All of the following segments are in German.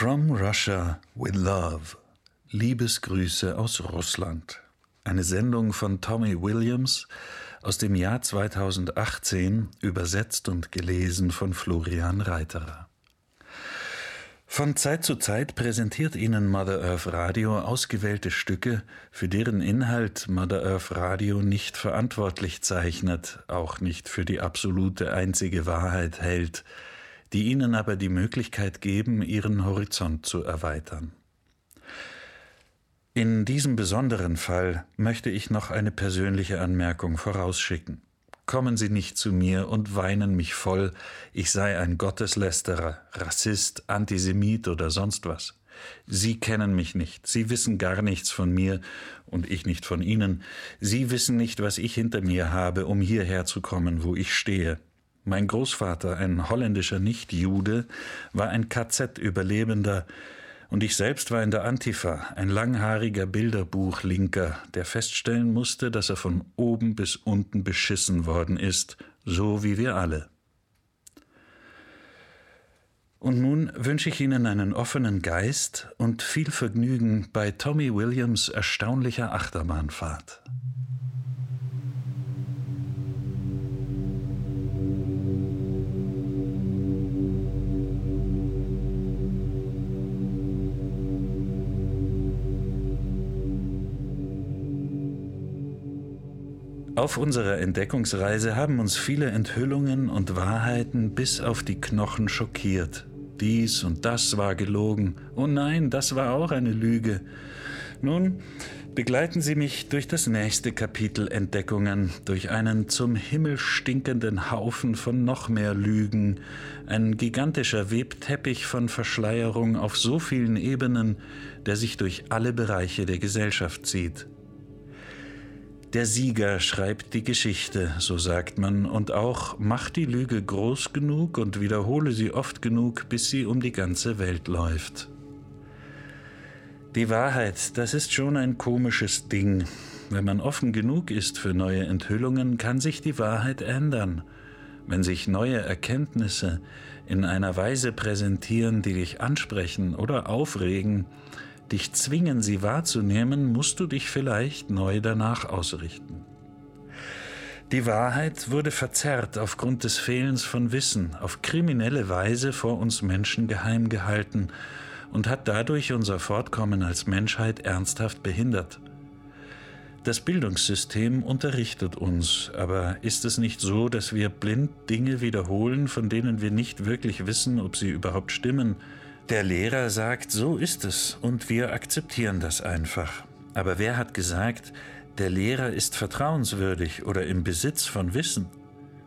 From Russia with Love. Liebesgrüße aus Russland. Eine Sendung von Tommy Williams aus dem Jahr 2018, übersetzt und gelesen von Florian Reiterer. Von Zeit zu Zeit präsentiert Ihnen Mother Earth Radio ausgewählte Stücke, für deren Inhalt Mother Earth Radio nicht verantwortlich zeichnet, auch nicht für die absolute einzige Wahrheit hält, die ihnen aber die Möglichkeit geben, ihren Horizont zu erweitern. In diesem besonderen Fall möchte ich noch eine persönliche Anmerkung vorausschicken. Kommen Sie nicht zu mir und weinen mich voll, ich sei ein Gotteslästerer, Rassist, Antisemit oder sonst was. Sie kennen mich nicht, Sie wissen gar nichts von mir und ich nicht von Ihnen. Sie wissen nicht, was ich hinter mir habe, um hierher zu kommen, wo ich stehe. Mein Großvater, ein holländischer Nichtjude, war ein KZ-Überlebender, und ich selbst war in der Antifa, ein langhaariger Bilderbuchlinker, der feststellen musste, dass er von oben bis unten beschissen worden ist, so wie wir alle. Und nun wünsche ich Ihnen einen offenen Geist und viel Vergnügen bei Tommy Williams erstaunlicher Achterbahnfahrt. Auf unserer Entdeckungsreise haben uns viele Enthüllungen und Wahrheiten bis auf die Knochen schockiert. Dies und das war gelogen. Oh nein, das war auch eine Lüge. Nun begleiten Sie mich durch das nächste Kapitel Entdeckungen, durch einen zum Himmel stinkenden Haufen von noch mehr Lügen, ein gigantischer Webteppich von Verschleierung auf so vielen Ebenen, der sich durch alle Bereiche der Gesellschaft zieht. Der Sieger schreibt die Geschichte, so sagt man, und auch macht die Lüge groß genug und wiederhole sie oft genug, bis sie um die ganze Welt läuft. Die Wahrheit, das ist schon ein komisches Ding. Wenn man offen genug ist für neue Enthüllungen, kann sich die Wahrheit ändern. Wenn sich neue Erkenntnisse in einer Weise präsentieren, die dich ansprechen oder aufregen, dich zwingen, sie wahrzunehmen, musst du dich vielleicht neu danach ausrichten. Die Wahrheit wurde verzerrt aufgrund des Fehlens von Wissen, auf kriminelle Weise vor uns Menschen geheim gehalten und hat dadurch unser Fortkommen als Menschheit ernsthaft behindert. Das Bildungssystem unterrichtet uns, aber ist es nicht so, dass wir blind Dinge wiederholen, von denen wir nicht wirklich wissen, ob sie überhaupt stimmen, der Lehrer sagt, so ist es und wir akzeptieren das einfach. Aber wer hat gesagt, der Lehrer ist vertrauenswürdig oder im Besitz von Wissen?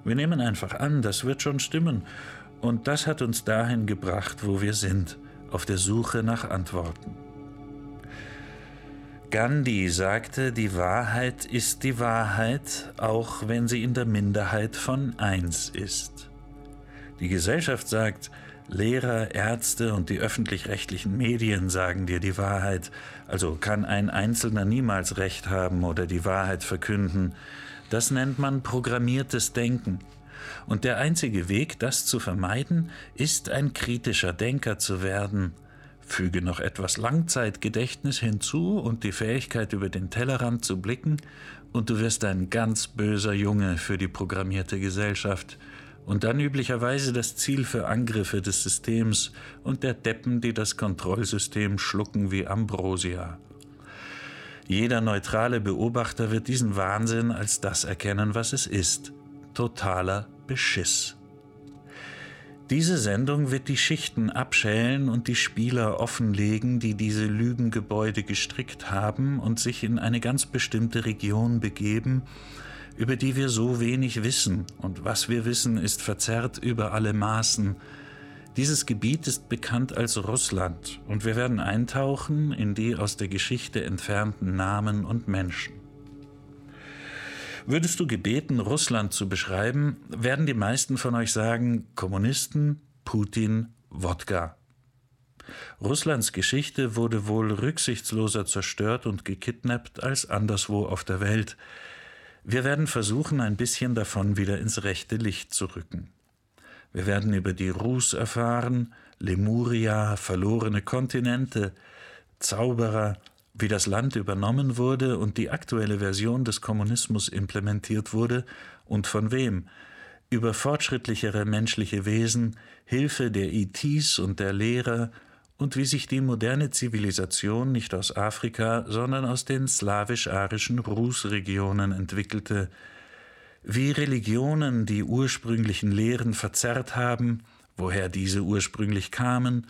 Wir nehmen einfach an, das wird schon stimmen. Und das hat uns dahin gebracht, wo wir sind, auf der Suche nach Antworten. Gandhi sagte, die Wahrheit ist die Wahrheit, auch wenn sie in der Minderheit von eins ist. Die Gesellschaft sagt, Lehrer, Ärzte und die öffentlich-rechtlichen Medien sagen dir die Wahrheit, also kann ein Einzelner niemals Recht haben oder die Wahrheit verkünden. Das nennt man programmiertes Denken. Und der einzige Weg, das zu vermeiden, ist ein kritischer Denker zu werden. Füge noch etwas Langzeitgedächtnis hinzu und die Fähigkeit, über den Tellerrand zu blicken, und du wirst ein ganz böser Junge für die programmierte Gesellschaft und dann üblicherweise das Ziel für Angriffe des Systems und der Deppen, die das Kontrollsystem schlucken wie Ambrosia. Jeder neutrale Beobachter wird diesen Wahnsinn als das erkennen, was es ist. Totaler Beschiss. Diese Sendung wird die Schichten abschälen und die Spieler offenlegen, die diese Lügengebäude gestrickt haben und sich in eine ganz bestimmte Region begeben, über die wir so wenig wissen, und was wir wissen, ist verzerrt über alle Maßen. Dieses Gebiet ist bekannt als Russland, und wir werden eintauchen in die aus der Geschichte entfernten Namen und Menschen. Würdest du gebeten, Russland zu beschreiben, werden die meisten von euch sagen Kommunisten, Putin, Wodka. Russlands Geschichte wurde wohl rücksichtsloser zerstört und gekidnappt als anderswo auf der Welt. Wir werden versuchen, ein bisschen davon wieder ins rechte Licht zu rücken. Wir werden über die Rus erfahren, Lemuria, verlorene Kontinente, Zauberer, wie das Land übernommen wurde und die aktuelle Version des Kommunismus implementiert wurde und von wem, über fortschrittlichere menschliche Wesen, Hilfe der ITs und der Lehrer und wie sich die moderne Zivilisation nicht aus Afrika, sondern aus den slawisch-arischen Rußregionen entwickelte, wie Religionen die ursprünglichen Lehren verzerrt haben, woher diese ursprünglich kamen,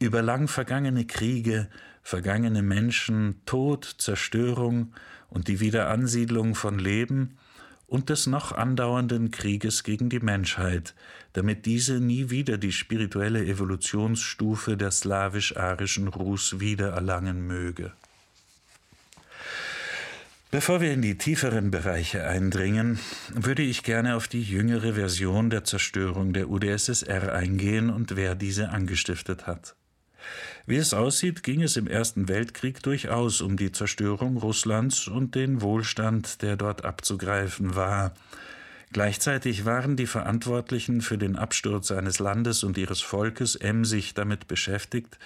über lang vergangene Kriege, vergangene Menschen, Tod, Zerstörung und die Wiederansiedlung von Leben und des noch andauernden Krieges gegen die Menschheit, damit diese nie wieder die spirituelle Evolutionsstufe der slawisch-arischen Rus wiedererlangen möge. Bevor wir in die tieferen Bereiche eindringen, würde ich gerne auf die jüngere Version der Zerstörung der UdSSR eingehen und wer diese angestiftet hat. Wie es aussieht, ging es im Ersten Weltkrieg durchaus um die Zerstörung Russlands und den Wohlstand, der dort abzugreifen war. Gleichzeitig waren die Verantwortlichen für den Absturz eines Landes und ihres Volkes emsig damit beschäftigt,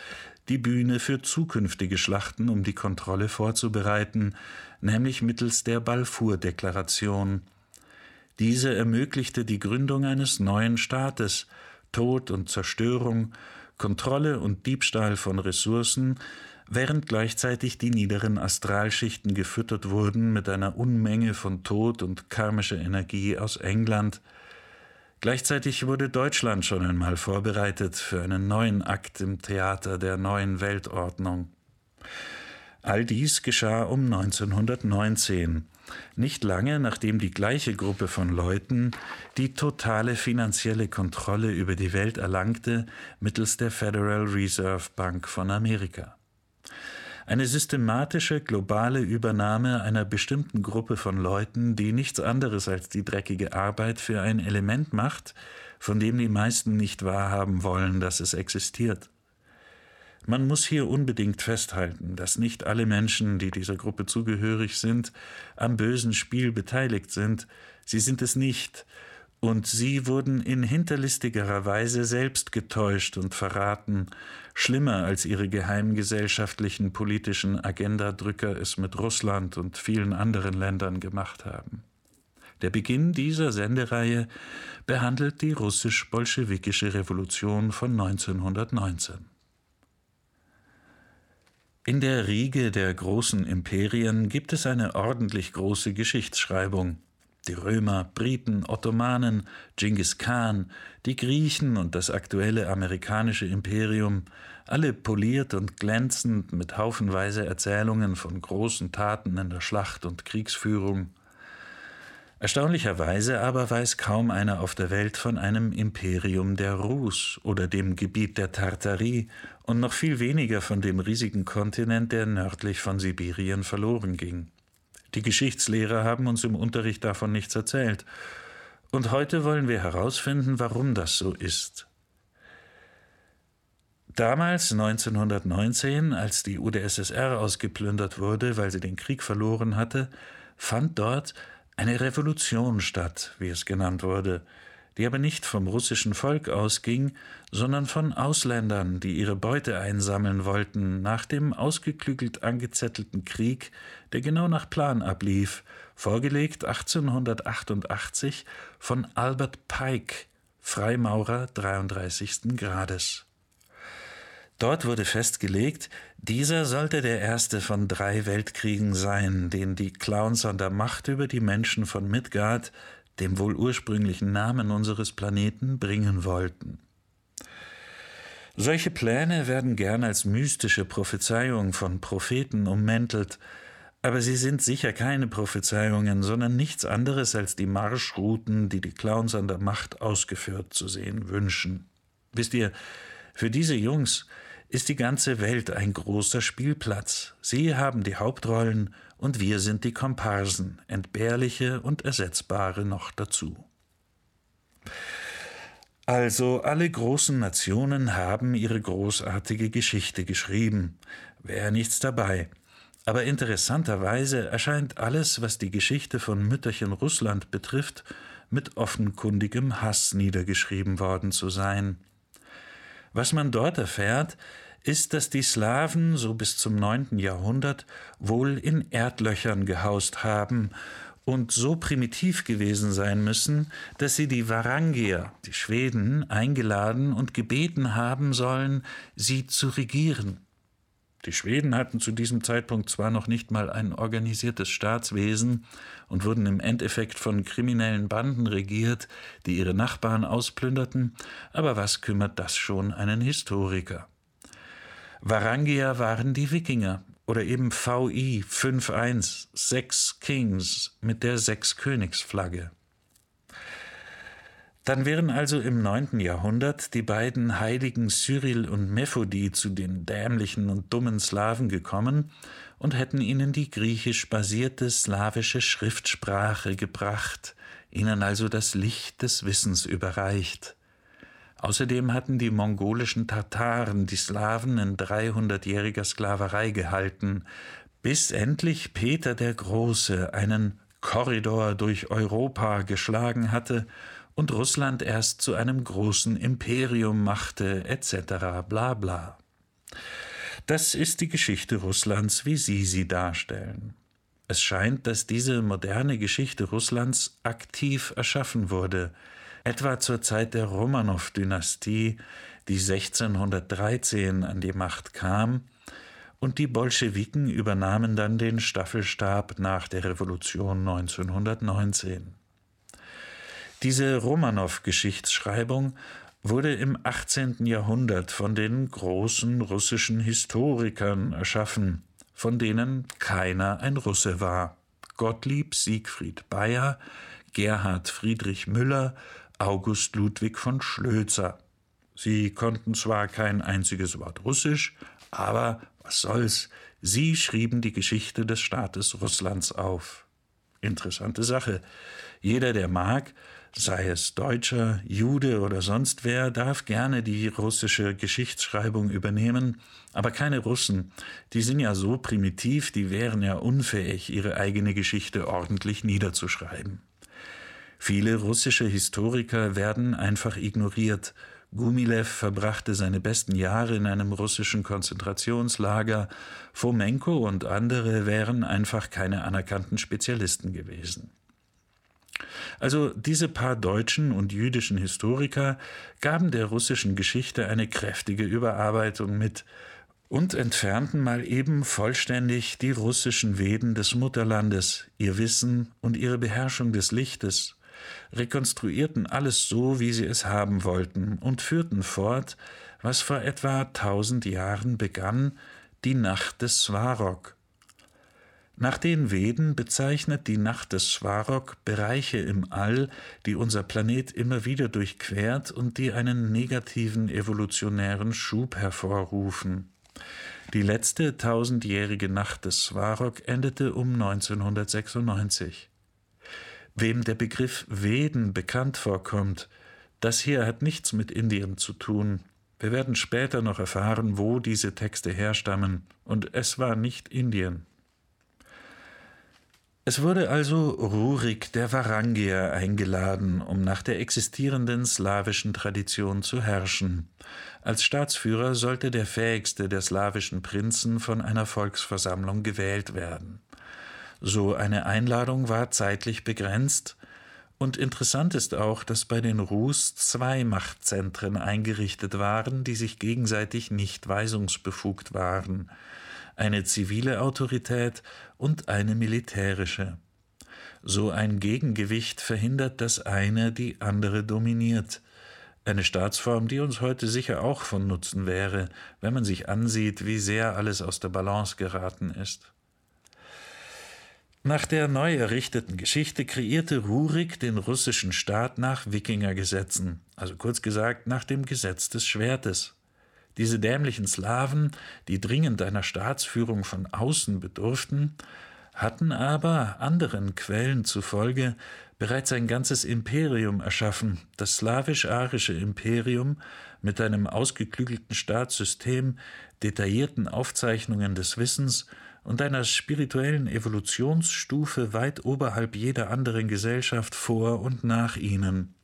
die Bühne für zukünftige Schlachten um die Kontrolle vorzubereiten, nämlich mittels der Balfour-Deklaration. Diese ermöglichte die Gründung eines neuen Staates, Tod und Zerstörung, Kontrolle und Diebstahl von Ressourcen, während gleichzeitig die niederen Astralschichten gefüttert wurden mit einer Unmenge von Tod und karmischer Energie aus England, Gleichzeitig wurde Deutschland schon einmal vorbereitet für einen neuen Akt im Theater der neuen Weltordnung. All dies geschah um 1919, nicht lange nachdem die gleiche Gruppe von Leuten die totale finanzielle Kontrolle über die Welt erlangte mittels der Federal Reserve Bank von Amerika. Eine systematische globale Übernahme einer bestimmten Gruppe von Leuten, die nichts anderes als die dreckige Arbeit für ein Element macht, von dem die meisten nicht wahrhaben wollen, dass es existiert. Man muss hier unbedingt festhalten, dass nicht alle Menschen, die dieser Gruppe zugehörig sind, am bösen Spiel beteiligt sind. Sie sind es nicht, und sie wurden in hinterlistigerer Weise selbst getäuscht und verraten, schlimmer als ihre geheimgesellschaftlichen politischen Agendadrücker es mit Russland und vielen anderen Ländern gemacht haben. Der Beginn dieser Sendereihe behandelt die russisch-bolschewikische Revolution von 1919. In der Riege der großen Imperien gibt es eine ordentlich große Geschichtsschreibung, die Römer, Briten, Ottomanen, Genghis Khan, die Griechen und das aktuelle amerikanische Imperium, alle poliert und glänzend mit haufenweise Erzählungen von großen Taten in der Schlacht und Kriegsführung. Erstaunlicherweise aber weiß kaum einer auf der Welt von einem Imperium der Rus oder dem Gebiet der Tartarie und noch viel weniger von dem riesigen Kontinent, der nördlich von Sibirien verloren ging. Die Geschichtslehrer haben uns im Unterricht davon nichts erzählt. Und heute wollen wir herausfinden, warum das so ist. Damals, 1919, als die UdSSR ausgeplündert wurde, weil sie den Krieg verloren hatte, fand dort eine Revolution statt, wie es genannt wurde, die aber nicht vom russischen Volk ausging, sondern von Ausländern, die ihre Beute einsammeln wollten nach dem ausgeklügelt angezettelten Krieg, der genau nach Plan ablief, vorgelegt 1888 von Albert Pike, Freimaurer 33. Grades. Dort wurde festgelegt, dieser sollte der erste von drei Weltkriegen sein, den die Clowns an der Macht über die Menschen von Midgard dem wohl ursprünglichen Namen unseres Planeten, bringen wollten. Solche Pläne werden gern als mystische Prophezeiung von Propheten ummäntelt, aber sie sind sicher keine Prophezeiungen, sondern nichts anderes als die Marschrouten, die die Clowns an der Macht ausgeführt zu sehen wünschen. Wisst ihr, für diese Jungs ist die ganze Welt ein großer Spielplatz. Sie haben die Hauptrollen und wir sind die Komparsen, entbehrliche und ersetzbare noch dazu. Also alle großen Nationen haben ihre großartige Geschichte geschrieben, wäre nichts dabei. Aber interessanterweise erscheint alles, was die Geschichte von Mütterchen Russland betrifft, mit offenkundigem Hass niedergeschrieben worden zu sein. Was man dort erfährt, ist, dass die Slawen so bis zum 9. Jahrhundert wohl in Erdlöchern gehaust haben und so primitiv gewesen sein müssen, dass sie die Varangier, die Schweden, eingeladen und gebeten haben sollen, sie zu regieren. Die Schweden hatten zu diesem Zeitpunkt zwar noch nicht mal ein organisiertes Staatswesen und wurden im Endeffekt von kriminellen Banden regiert, die ihre Nachbarn ausplünderten, aber was kümmert das schon einen Historiker? Varangier waren die Wikinger oder eben VI 51, sechs Kings mit der Sechskönigsflagge. Dann wären also im neunten Jahrhundert die beiden Heiligen Cyril und Methodi zu den dämlichen und dummen Slawen gekommen und hätten ihnen die griechisch basierte slawische Schriftsprache gebracht, ihnen also das Licht des Wissens überreicht. Außerdem hatten die mongolischen Tataren die Slawen in 300-jähriger Sklaverei gehalten, bis endlich Peter der Große einen Korridor durch Europa geschlagen hatte und Russland erst zu einem großen Imperium machte, etc. bla bla. Das ist die Geschichte Russlands, wie Sie sie darstellen. Es scheint, dass diese moderne Geschichte Russlands aktiv erschaffen wurde, etwa zur Zeit der Romanow-Dynastie, die 1613 an die Macht kam, und die Bolschewiken übernahmen dann den Staffelstab nach der Revolution 1919. Diese Romanow-Geschichtsschreibung wurde im 18. Jahrhundert von den großen russischen Historikern erschaffen, von denen keiner ein Russe war. Gottlieb Siegfried Bayer, Gerhard Friedrich Müller August Ludwig von Schlözer. Sie konnten zwar kein einziges Wort Russisch, aber was soll's, sie schrieben die Geschichte des Staates Russlands auf. Interessante Sache. Jeder, der mag, sei es Deutscher, Jude oder sonst wer, darf gerne die russische Geschichtsschreibung übernehmen, aber keine Russen. Die sind ja so primitiv, die wären ja unfähig, ihre eigene Geschichte ordentlich niederzuschreiben. Viele russische Historiker werden einfach ignoriert. Gumilev verbrachte seine besten Jahre in einem russischen Konzentrationslager. Fomenko und andere wären einfach keine anerkannten Spezialisten gewesen. Also diese paar deutschen und jüdischen Historiker gaben der russischen Geschichte eine kräftige Überarbeitung mit und entfernten mal eben vollständig die russischen Veden des Mutterlandes, ihr Wissen und ihre Beherrschung des Lichtes rekonstruierten alles so, wie sie es haben wollten und führten fort, was vor etwa tausend Jahren begann, die Nacht des Svarog. Nach den Veden bezeichnet die Nacht des Svarog Bereiche im All, die unser Planet immer wieder durchquert und die einen negativen evolutionären Schub hervorrufen. Die letzte tausendjährige Nacht des Svarog endete um 1996. Wem der Begriff Veden bekannt vorkommt, das hier hat nichts mit Indien zu tun. Wir werden später noch erfahren, wo diese Texte herstammen, und es war nicht Indien. Es wurde also Rurik der Varangier eingeladen, um nach der existierenden slawischen Tradition zu herrschen. Als Staatsführer sollte der fähigste der slawischen Prinzen von einer Volksversammlung gewählt werden. So eine Einladung war zeitlich begrenzt, und interessant ist auch, dass bei den Rus zwei Machtzentren eingerichtet waren, die sich gegenseitig nicht weisungsbefugt waren, eine zivile Autorität und eine militärische. So ein Gegengewicht verhindert, dass eine die andere dominiert. Eine Staatsform, die uns heute sicher auch von Nutzen wäre, wenn man sich ansieht, wie sehr alles aus der Balance geraten ist. Nach der neu errichteten Geschichte kreierte Rurik den russischen Staat nach Wikingergesetzen, also kurz gesagt nach dem Gesetz des Schwertes. Diese dämlichen Slawen, die dringend einer Staatsführung von außen bedurften, hatten aber anderen Quellen zufolge bereits ein ganzes Imperium erschaffen, das slawisch-arische Imperium mit einem ausgeklügelten Staatssystem, detaillierten Aufzeichnungen des Wissens und einer spirituellen Evolutionsstufe weit oberhalb jeder anderen Gesellschaft vor und nach ihnen.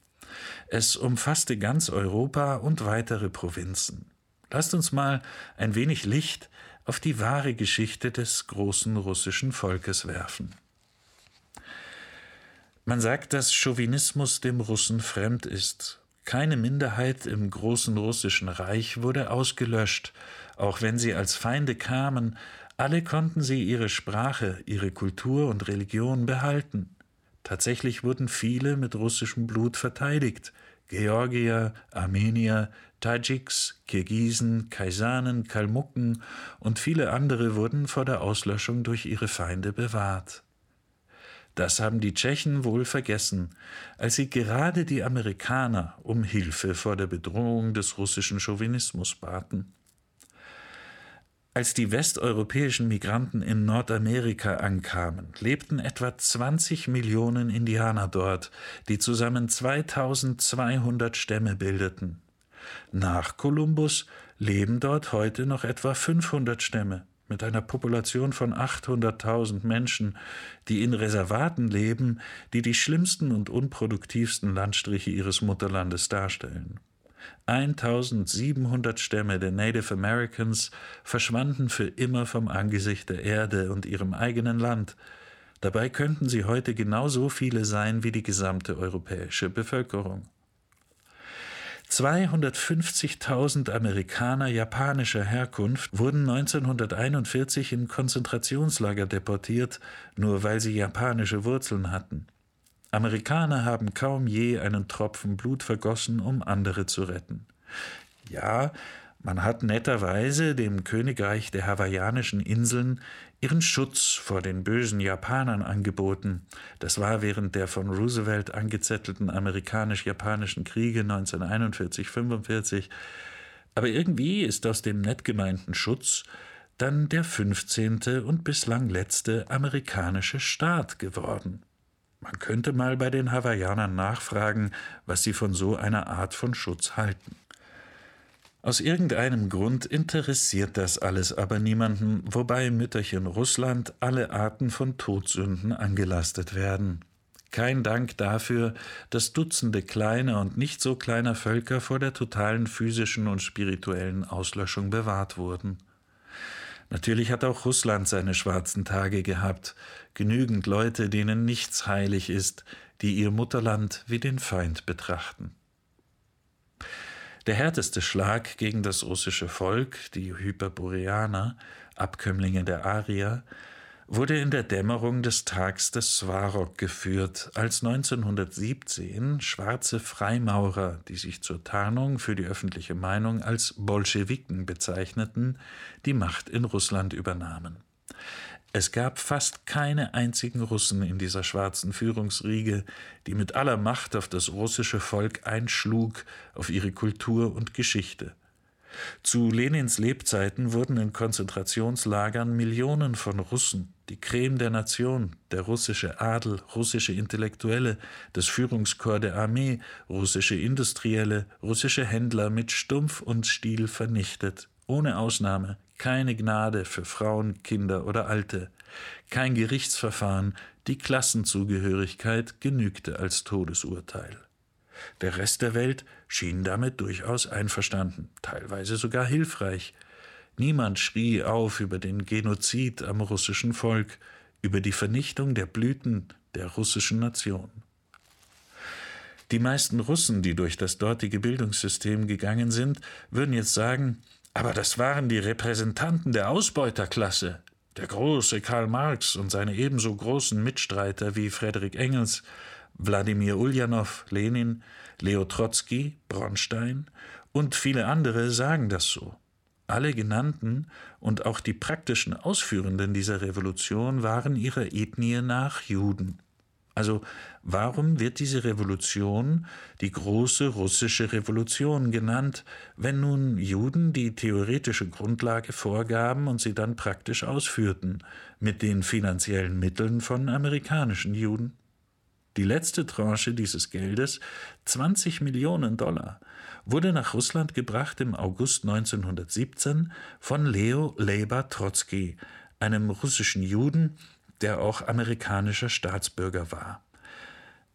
Es umfasste ganz Europa und weitere Provinzen. Lasst uns mal ein wenig Licht auf die wahre Geschichte des großen russischen Volkes werfen. Man sagt, dass Chauvinismus dem Russen fremd ist. Keine Minderheit im großen russischen Reich wurde ausgelöscht, auch wenn sie als Feinde kamen, alle konnten sie ihre Sprache, ihre Kultur und Religion behalten. Tatsächlich wurden viele mit russischem Blut verteidigt. Georgier, Armenier, Tadschiks, Kirgisen, Kaisanen, Kalmucken und viele andere wurden vor der Auslöschung durch ihre Feinde bewahrt. Das haben die Tschechen wohl vergessen, als sie gerade die Amerikaner um Hilfe vor der Bedrohung des russischen Chauvinismus baten. Als die westeuropäischen Migranten in Nordamerika ankamen, lebten etwa 20 Millionen Indianer dort, die zusammen 2200 Stämme bildeten. Nach Kolumbus leben dort heute noch etwa 500 Stämme mit einer Population von 800.000 Menschen, die in Reservaten leben, die die schlimmsten und unproduktivsten Landstriche ihres Mutterlandes darstellen. 1700 Stämme der Native Americans verschwanden für immer vom Angesicht der Erde und ihrem eigenen Land. Dabei könnten sie heute genauso viele sein wie die gesamte europäische Bevölkerung. 250.000 Amerikaner japanischer Herkunft wurden 1941 in Konzentrationslager deportiert, nur weil sie japanische Wurzeln hatten. Amerikaner haben kaum je einen Tropfen Blut vergossen, um andere zu retten. Ja, man hat netterweise dem Königreich der hawaiianischen Inseln ihren Schutz vor den bösen Japanern angeboten. Das war während der von Roosevelt angezettelten amerikanisch-japanischen Kriege 1941-45. Aber irgendwie ist aus dem nett gemeinten Schutz dann der 15. und bislang letzte amerikanische Staat geworden. Man könnte mal bei den Hawaiianern nachfragen, was sie von so einer Art von Schutz halten. Aus irgendeinem Grund interessiert das alles aber niemanden, wobei Mütterchen Russland alle Arten von Todsünden angelastet werden. Kein Dank dafür, dass Dutzende kleiner und nicht so kleiner Völker vor der totalen physischen und spirituellen Auslöschung bewahrt wurden. Natürlich hat auch Russland seine schwarzen Tage gehabt, genügend Leute, denen nichts heilig ist, die ihr Mutterland wie den Feind betrachten. Der härteste Schlag gegen das russische Volk, die Hyperboreaner, Abkömmlinge der Arier, wurde in der Dämmerung des Tags des Svarog geführt, als 1917 schwarze Freimaurer, die sich zur Tarnung für die öffentliche Meinung als Bolschewiken bezeichneten, die Macht in Russland übernahmen. Es gab fast keine einzigen Russen in dieser schwarzen Führungsriege, die mit aller Macht auf das russische Volk einschlug, auf ihre Kultur und Geschichte. Zu Lenins Lebzeiten wurden in Konzentrationslagern Millionen von Russen, die Creme der Nation, der russische Adel, russische Intellektuelle, das Führungskorps der Armee, russische Industrielle, russische Händler mit Stumpf und Stiel vernichtet, ohne Ausnahme, keine Gnade für Frauen, Kinder oder Alte, kein Gerichtsverfahren, die Klassenzugehörigkeit genügte als Todesurteil. Der Rest der Welt schien damit durchaus einverstanden, teilweise sogar hilfreich. Niemand schrie auf über den Genozid am russischen Volk, über die Vernichtung der Blüten der russischen Nation. Die meisten Russen, die durch das dortige Bildungssystem gegangen sind, würden jetzt sagen, aber das waren die Repräsentanten der Ausbeuterklasse. Der große Karl Marx und seine ebenso großen Mitstreiter wie Friedrich Engels Wladimir Uljanov, Lenin, Leo Trotzki, Bronstein und viele andere sagen das so. Alle genannten und auch die praktischen Ausführenden dieser Revolution waren ihrer Ethnie nach Juden. Also warum wird diese Revolution die große russische Revolution genannt, wenn nun Juden die theoretische Grundlage vorgaben und sie dann praktisch ausführten, mit den finanziellen Mitteln von amerikanischen Juden? Die letzte Tranche dieses Geldes, 20 Millionen Dollar, wurde nach Russland gebracht im August 1917 von Leo Leiber Trotzki, einem russischen Juden, der auch amerikanischer Staatsbürger war.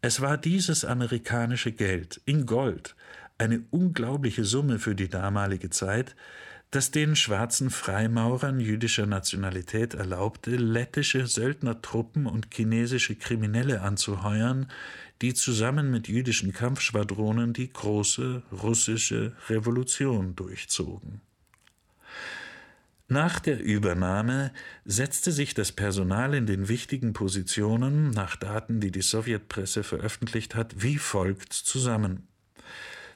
Es war dieses amerikanische Geld in Gold, eine unglaubliche Summe für die damalige Zeit, das den schwarzen Freimaurern jüdischer Nationalität erlaubte, lettische Söldnertruppen und chinesische Kriminelle anzuheuern, die zusammen mit jüdischen Kampfschwadronen die große russische Revolution durchzogen. Nach der Übernahme setzte sich das Personal in den wichtigen Positionen, nach Daten, die die Sowjetpresse veröffentlicht hat, wie folgt zusammen.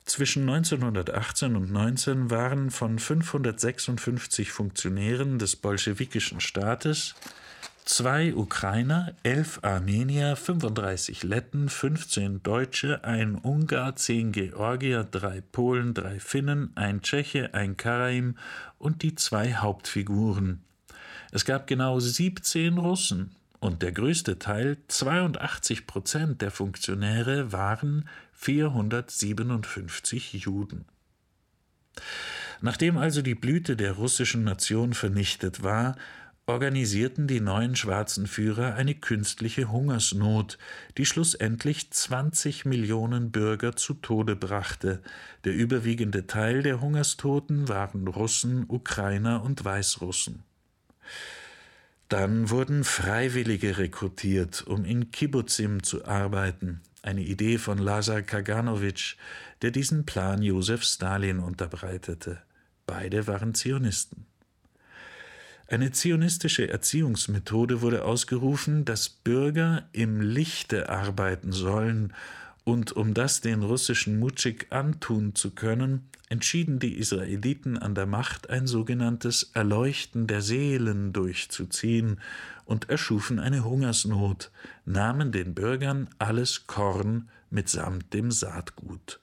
Zwischen 1918 und 19 waren von 556 Funktionären des bolschewikischen Staates zwei Ukrainer, elf Armenier, 35 Letten, 15 Deutsche, ein Ungar, zehn Georgier, drei Polen, drei Finnen, ein Tscheche, ein Karaim und die zwei Hauptfiguren. Es gab genau 17 Russen und der größte Teil, 82 Prozent der Funktionäre, waren 457 Juden. Nachdem also die Blüte der russischen Nation vernichtet war, organisierten die neuen schwarzen Führer eine künstliche Hungersnot, die schlussendlich 20 Millionen Bürger zu Tode brachte. Der überwiegende Teil der Hungerstoten waren Russen, Ukrainer und Weißrussen. Dann wurden Freiwillige rekrutiert, um in Kibbutzim zu arbeiten eine Idee von Lazar Kaganowitsch, der diesen Plan Josef Stalin unterbreitete. Beide waren Zionisten. Eine zionistische Erziehungsmethode wurde ausgerufen, dass Bürger im Lichte arbeiten sollen, und um das den russischen Mutschik antun zu können, entschieden die Israeliten an der Macht, ein sogenanntes Erleuchten der Seelen durchzuziehen und erschufen eine Hungersnot, nahmen den Bürgern alles Korn mitsamt dem Saatgut.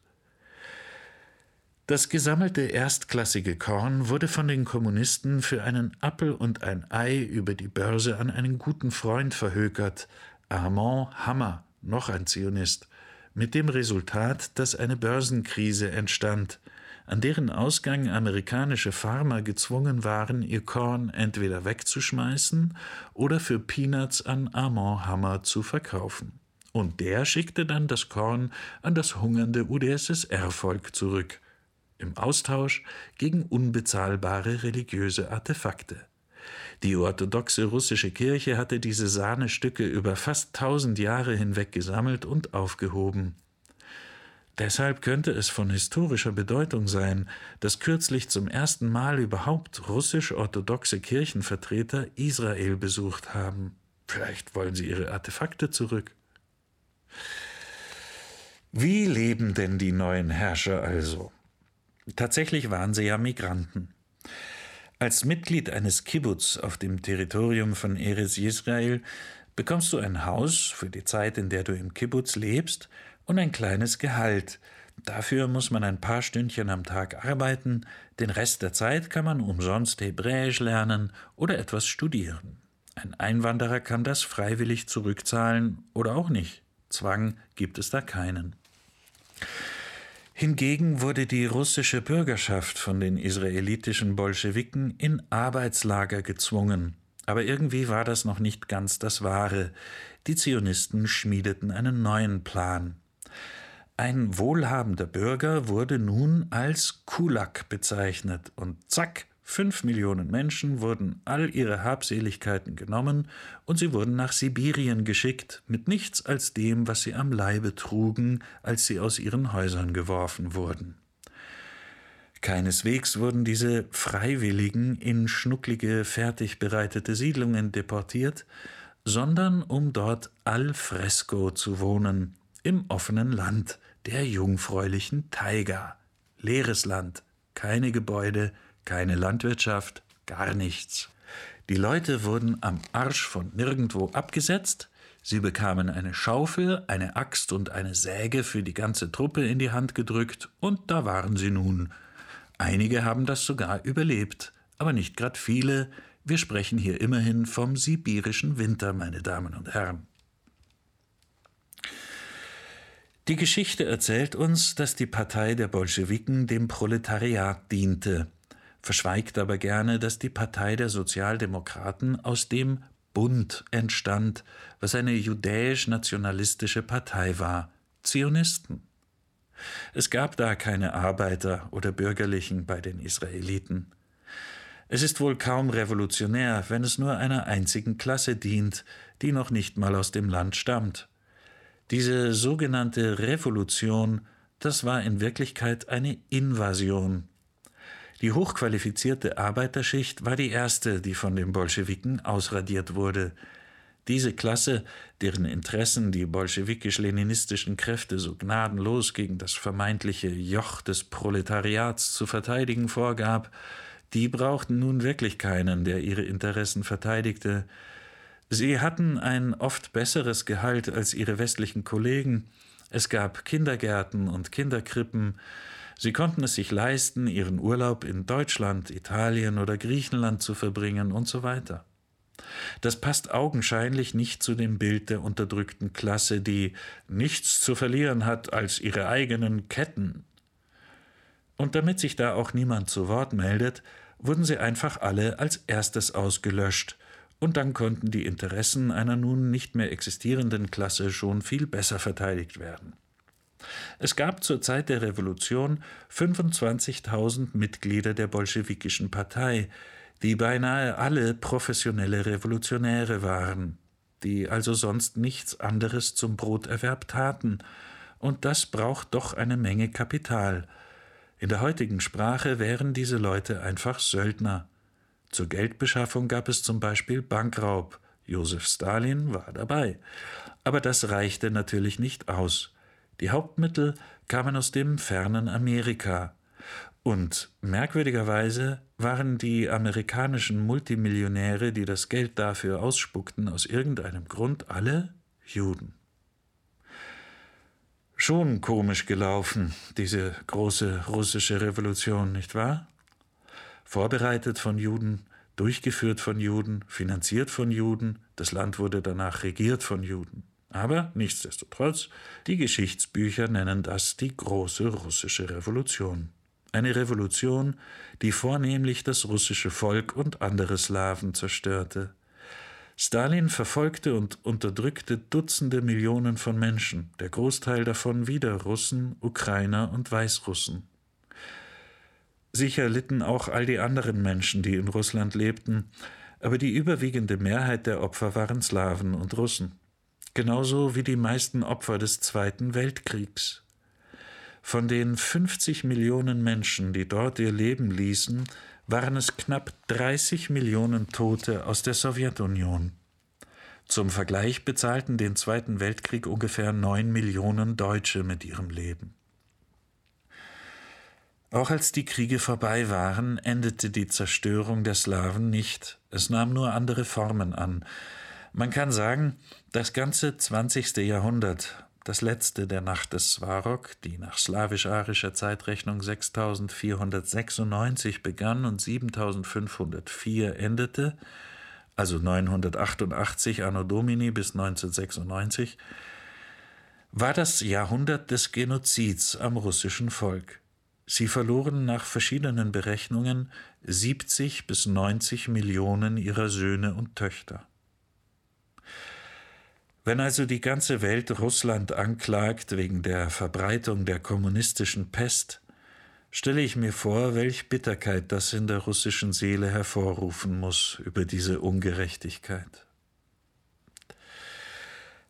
Das gesammelte erstklassige Korn wurde von den Kommunisten für einen Appel und ein Ei über die Börse an einen guten Freund verhökert, Armand Hammer, noch ein Zionist, mit dem Resultat, dass eine Börsenkrise entstand, an deren Ausgang amerikanische Farmer gezwungen waren, ihr Korn entweder wegzuschmeißen oder für Peanuts an Armand Hammer zu verkaufen. Und der schickte dann das Korn an das hungernde UdSSR-Volk zurück, im Austausch gegen unbezahlbare religiöse Artefakte. Die orthodoxe russische Kirche hatte diese Sahnestücke über fast tausend Jahre hinweg gesammelt und aufgehoben. Deshalb könnte es von historischer Bedeutung sein, dass kürzlich zum ersten Mal überhaupt russisch-orthodoxe Kirchenvertreter Israel besucht haben. Vielleicht wollen sie ihre Artefakte zurück. Wie leben denn die neuen Herrscher also? Tatsächlich waren sie ja Migranten. Als Mitglied eines Kibbutz auf dem Territorium von Eres Israel bekommst du ein Haus für die Zeit, in der du im Kibbutz lebst, und ein kleines Gehalt. Dafür muss man ein paar Stündchen am Tag arbeiten, den Rest der Zeit kann man umsonst Hebräisch lernen oder etwas studieren. Ein Einwanderer kann das freiwillig zurückzahlen oder auch nicht. Zwang gibt es da keinen. Hingegen wurde die russische Bürgerschaft von den israelitischen Bolschewiken in Arbeitslager gezwungen. Aber irgendwie war das noch nicht ganz das Wahre. Die Zionisten schmiedeten einen neuen Plan. Ein wohlhabender Bürger wurde nun als Kulak bezeichnet und zack, fünf Millionen Menschen wurden all ihre Habseligkeiten genommen und sie wurden nach Sibirien geschickt, mit nichts als dem, was sie am Leibe trugen, als sie aus ihren Häusern geworfen wurden. Keineswegs wurden diese Freiwilligen in schnucklige, fertig bereitete Siedlungen deportiert, sondern um dort al fresco zu wohnen, im offenen Land der jungfräulichen Taiga. Leeres Land, keine Gebäude, keine Landwirtschaft, gar nichts. Die Leute wurden am Arsch von nirgendwo abgesetzt, sie bekamen eine Schaufel, eine Axt und eine Säge für die ganze Truppe in die Hand gedrückt, und da waren sie nun. Einige haben das sogar überlebt, aber nicht grad viele, wir sprechen hier immerhin vom sibirischen Winter, meine Damen und Herren. Die Geschichte erzählt uns, dass die Partei der Bolschewiken dem Proletariat diente, verschweigt aber gerne, dass die Partei der Sozialdemokraten aus dem Bund entstand, was eine judäisch-nationalistische Partei war, Zionisten. Es gab da keine Arbeiter oder Bürgerlichen bei den Israeliten. Es ist wohl kaum revolutionär, wenn es nur einer einzigen Klasse dient, die noch nicht mal aus dem Land stammt. Diese sogenannte Revolution, das war in Wirklichkeit eine Invasion. Die hochqualifizierte Arbeiterschicht war die erste, die von den Bolschewiken ausradiert wurde. Diese Klasse, deren Interessen die bolschewikisch-leninistischen Kräfte so gnadenlos gegen das vermeintliche Joch des Proletariats zu verteidigen vorgab, die brauchten nun wirklich keinen, der ihre Interessen verteidigte. Sie hatten ein oft besseres Gehalt als ihre westlichen Kollegen, es gab Kindergärten und Kinderkrippen, sie konnten es sich leisten, ihren Urlaub in Deutschland, Italien oder Griechenland zu verbringen und so weiter. Das passt augenscheinlich nicht zu dem Bild der unterdrückten Klasse, die nichts zu verlieren hat als ihre eigenen Ketten. Und damit sich da auch niemand zu Wort meldet, wurden sie einfach alle als erstes ausgelöscht, und dann konnten die Interessen einer nun nicht mehr existierenden Klasse schon viel besser verteidigt werden. Es gab zur Zeit der Revolution 25.000 Mitglieder der bolschewikischen Partei, die beinahe alle professionelle Revolutionäre waren, die also sonst nichts anderes zum Broterwerb taten, und das braucht doch eine Menge Kapital. In der heutigen Sprache wären diese Leute einfach Söldner. Zur Geldbeschaffung gab es zum Beispiel Bankraub. Josef Stalin war dabei. Aber das reichte natürlich nicht aus. Die Hauptmittel kamen aus dem fernen Amerika. Und merkwürdigerweise waren die amerikanischen Multimillionäre, die das Geld dafür ausspuckten, aus irgendeinem Grund alle Juden. Schon komisch gelaufen, diese große russische Revolution, nicht wahr? Vorbereitet von Juden, durchgeführt von Juden, finanziert von Juden, das Land wurde danach regiert von Juden. Aber nichtsdestotrotz, die Geschichtsbücher nennen das die große russische Revolution. Eine Revolution, die vornehmlich das russische Volk und andere Slawen zerstörte. Stalin verfolgte und unterdrückte Dutzende Millionen von Menschen, der Großteil davon wieder Russen, Ukrainer und Weißrussen. Sicher litten auch all die anderen Menschen, die in Russland lebten, aber die überwiegende Mehrheit der Opfer waren Slawen und Russen, genauso wie die meisten Opfer des Zweiten Weltkriegs. Von den 50 Millionen Menschen, die dort ihr Leben ließen, waren es knapp 30 Millionen Tote aus der Sowjetunion. Zum Vergleich bezahlten den Zweiten Weltkrieg ungefähr 9 Millionen Deutsche mit ihrem Leben. Auch als die Kriege vorbei waren, endete die Zerstörung der Slawen nicht, es nahm nur andere Formen an. Man kann sagen, das ganze 20. Jahrhundert das letzte der Nacht des Svarok, die nach slawisch-arischer Zeitrechnung 6496 begann und 7504 endete, also 988 Anno Domini bis 1996, war das Jahrhundert des Genozids am russischen Volk. Sie verloren nach verschiedenen Berechnungen 70 bis 90 Millionen ihrer Söhne und Töchter. Wenn also die ganze Welt Russland anklagt wegen der Verbreitung der kommunistischen Pest, stelle ich mir vor, welch Bitterkeit das in der russischen Seele hervorrufen muss über diese Ungerechtigkeit.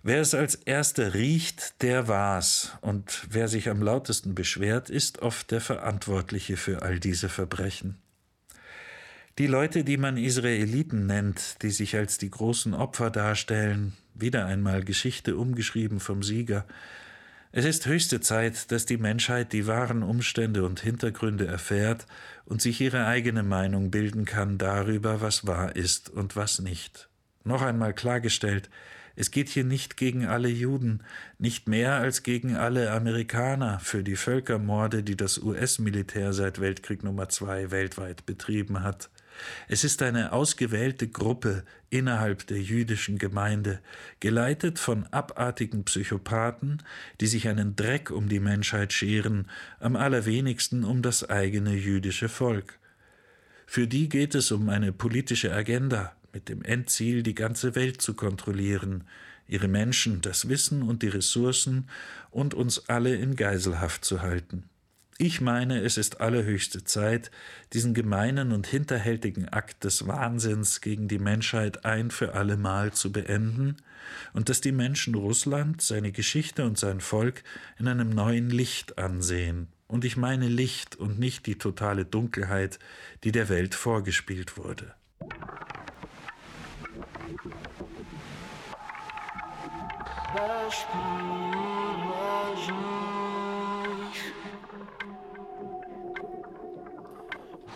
Wer es als erster riecht, der war's, und wer sich am lautesten beschwert, ist oft der Verantwortliche für all diese Verbrechen. Die Leute, die man Israeliten nennt, die sich als die großen Opfer darstellen, wieder einmal Geschichte umgeschrieben vom Sieger. Es ist höchste Zeit, dass die Menschheit die wahren Umstände und Hintergründe erfährt und sich ihre eigene Meinung bilden kann darüber, was wahr ist und was nicht. Noch einmal klargestellt, es geht hier nicht gegen alle Juden, nicht mehr als gegen alle Amerikaner für die Völkermorde, die das US-Militär seit Weltkrieg Nummer zwei weltweit betrieben hat. Es ist eine ausgewählte Gruppe innerhalb der jüdischen Gemeinde, geleitet von abartigen Psychopathen, die sich einen Dreck um die Menschheit scheren, am allerwenigsten um das eigene jüdische Volk. Für die geht es um eine politische Agenda, mit dem Endziel, die ganze Welt zu kontrollieren, ihre Menschen, das Wissen und die Ressourcen und uns alle in Geiselhaft zu halten. Ich meine, es ist allerhöchste Zeit, diesen gemeinen und hinterhältigen Akt des Wahnsinns gegen die Menschheit ein für allemal zu beenden und dass die Menschen Russland, seine Geschichte und sein Volk in einem neuen Licht ansehen. Und ich meine Licht und nicht die totale Dunkelheit, die der Welt vorgespielt wurde.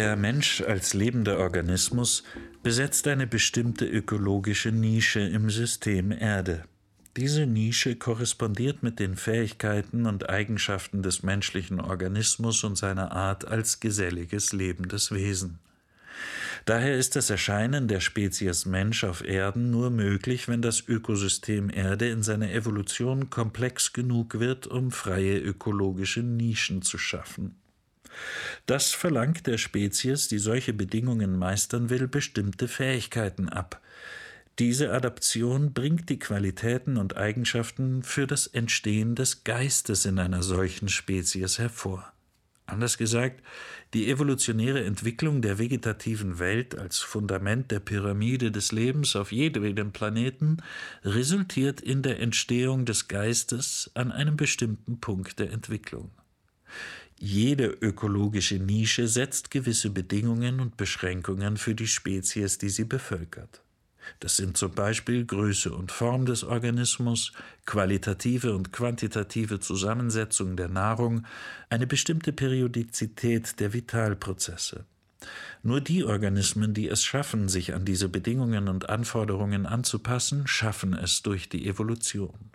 Der Mensch als lebender Organismus besetzt eine bestimmte ökologische Nische im System Erde. Diese Nische korrespondiert mit den Fähigkeiten und Eigenschaften des menschlichen Organismus und seiner Art als geselliges lebendes Wesen. Daher ist das Erscheinen der Spezies Mensch auf Erden nur möglich, wenn das Ökosystem Erde in seiner Evolution komplex genug wird, um freie ökologische Nischen zu schaffen. Das verlangt der Spezies, die solche Bedingungen meistern will, bestimmte Fähigkeiten ab. Diese Adaption bringt die Qualitäten und Eigenschaften für das Entstehen des Geistes in einer solchen Spezies hervor. Anders gesagt, die evolutionäre Entwicklung der vegetativen Welt als Fundament der Pyramide des Lebens auf jedem Planeten resultiert in der Entstehung des Geistes an einem bestimmten Punkt der Entwicklung. Jede ökologische Nische setzt gewisse Bedingungen und Beschränkungen für die Spezies, die sie bevölkert. Das sind zum Beispiel Größe und Form des Organismus, qualitative und quantitative Zusammensetzung der Nahrung, eine bestimmte Periodizität der Vitalprozesse. Nur die Organismen, die es schaffen, sich an diese Bedingungen und Anforderungen anzupassen, schaffen es durch die Evolution.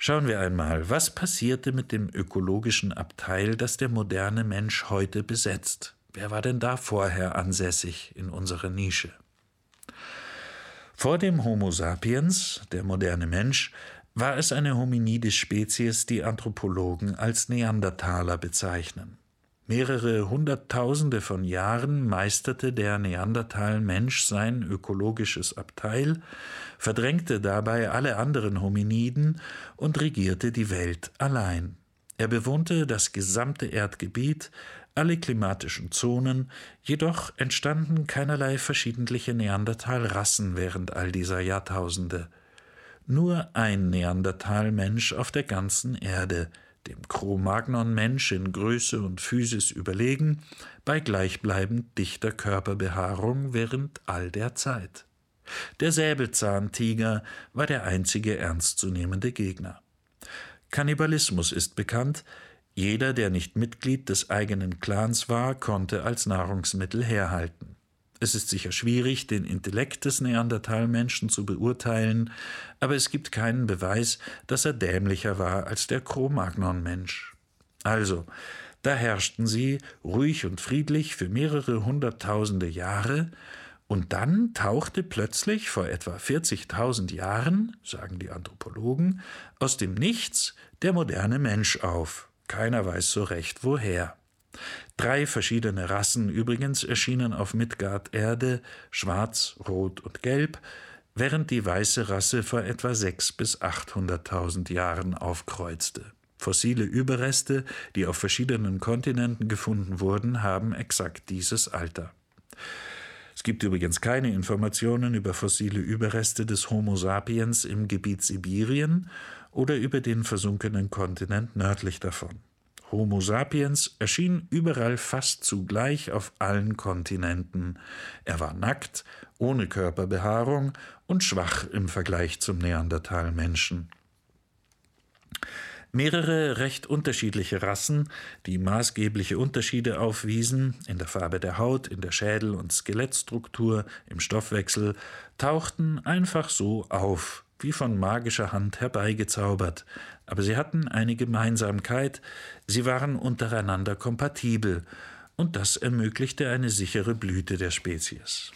Schauen wir einmal, was passierte mit dem ökologischen Abteil, das der moderne Mensch heute besetzt. Wer war denn da vorher ansässig in unserer Nische? Vor dem Homo sapiens, der moderne Mensch, war es eine hominide Spezies, die Anthropologen als Neandertaler bezeichnen. Mehrere Hunderttausende von Jahren meisterte der Neandertal-Mensch sein ökologisches Abteil, verdrängte dabei alle anderen Hominiden und regierte die Welt allein. Er bewohnte das gesamte Erdgebiet, alle klimatischen Zonen, jedoch entstanden keinerlei verschiedentliche Neandertal-Rassen während all dieser Jahrtausende. Nur ein Neandertal-Mensch auf der ganzen Erde, dem Cro-Magnon-Mensch in Größe und Physis überlegen, bei gleichbleibend dichter Körperbehaarung während all der Zeit. Der Säbelzahntiger war der einzige ernstzunehmende Gegner. Kannibalismus ist bekannt, jeder, der nicht Mitglied des eigenen Clans war, konnte als Nahrungsmittel herhalten. Es ist sicher schwierig, den Intellekt des Neandertalmenschen zu beurteilen, aber es gibt keinen Beweis, dass er dämlicher war als der Cro-Magnon-Mensch. Also, da herrschten sie ruhig und friedlich für mehrere hunderttausende Jahre, und dann tauchte plötzlich vor etwa 40.000 Jahren, sagen die Anthropologen, aus dem Nichts der moderne Mensch auf. Keiner weiß so recht woher. Drei verschiedene Rassen übrigens erschienen auf Midgard Erde, schwarz, rot und gelb, während die weiße Rasse vor etwa sechs bis achthunderttausend Jahren aufkreuzte. Fossile Überreste, die auf verschiedenen Kontinenten gefunden wurden, haben exakt dieses Alter. Es gibt übrigens keine Informationen über fossile Überreste des Homo sapiens im Gebiet Sibirien oder über den versunkenen Kontinent nördlich davon. Homo sapiens erschien überall fast zugleich auf allen Kontinenten. Er war nackt, ohne Körperbehaarung und schwach im Vergleich zum Neandertalmenschen. Mehrere recht unterschiedliche Rassen, die maßgebliche Unterschiede aufwiesen in der Farbe der Haut, in der Schädel- und Skelettstruktur, im Stoffwechsel, tauchten einfach so auf, wie von magischer Hand herbeigezaubert, aber sie hatten eine Gemeinsamkeit, sie waren untereinander kompatibel, und das ermöglichte eine sichere Blüte der Spezies.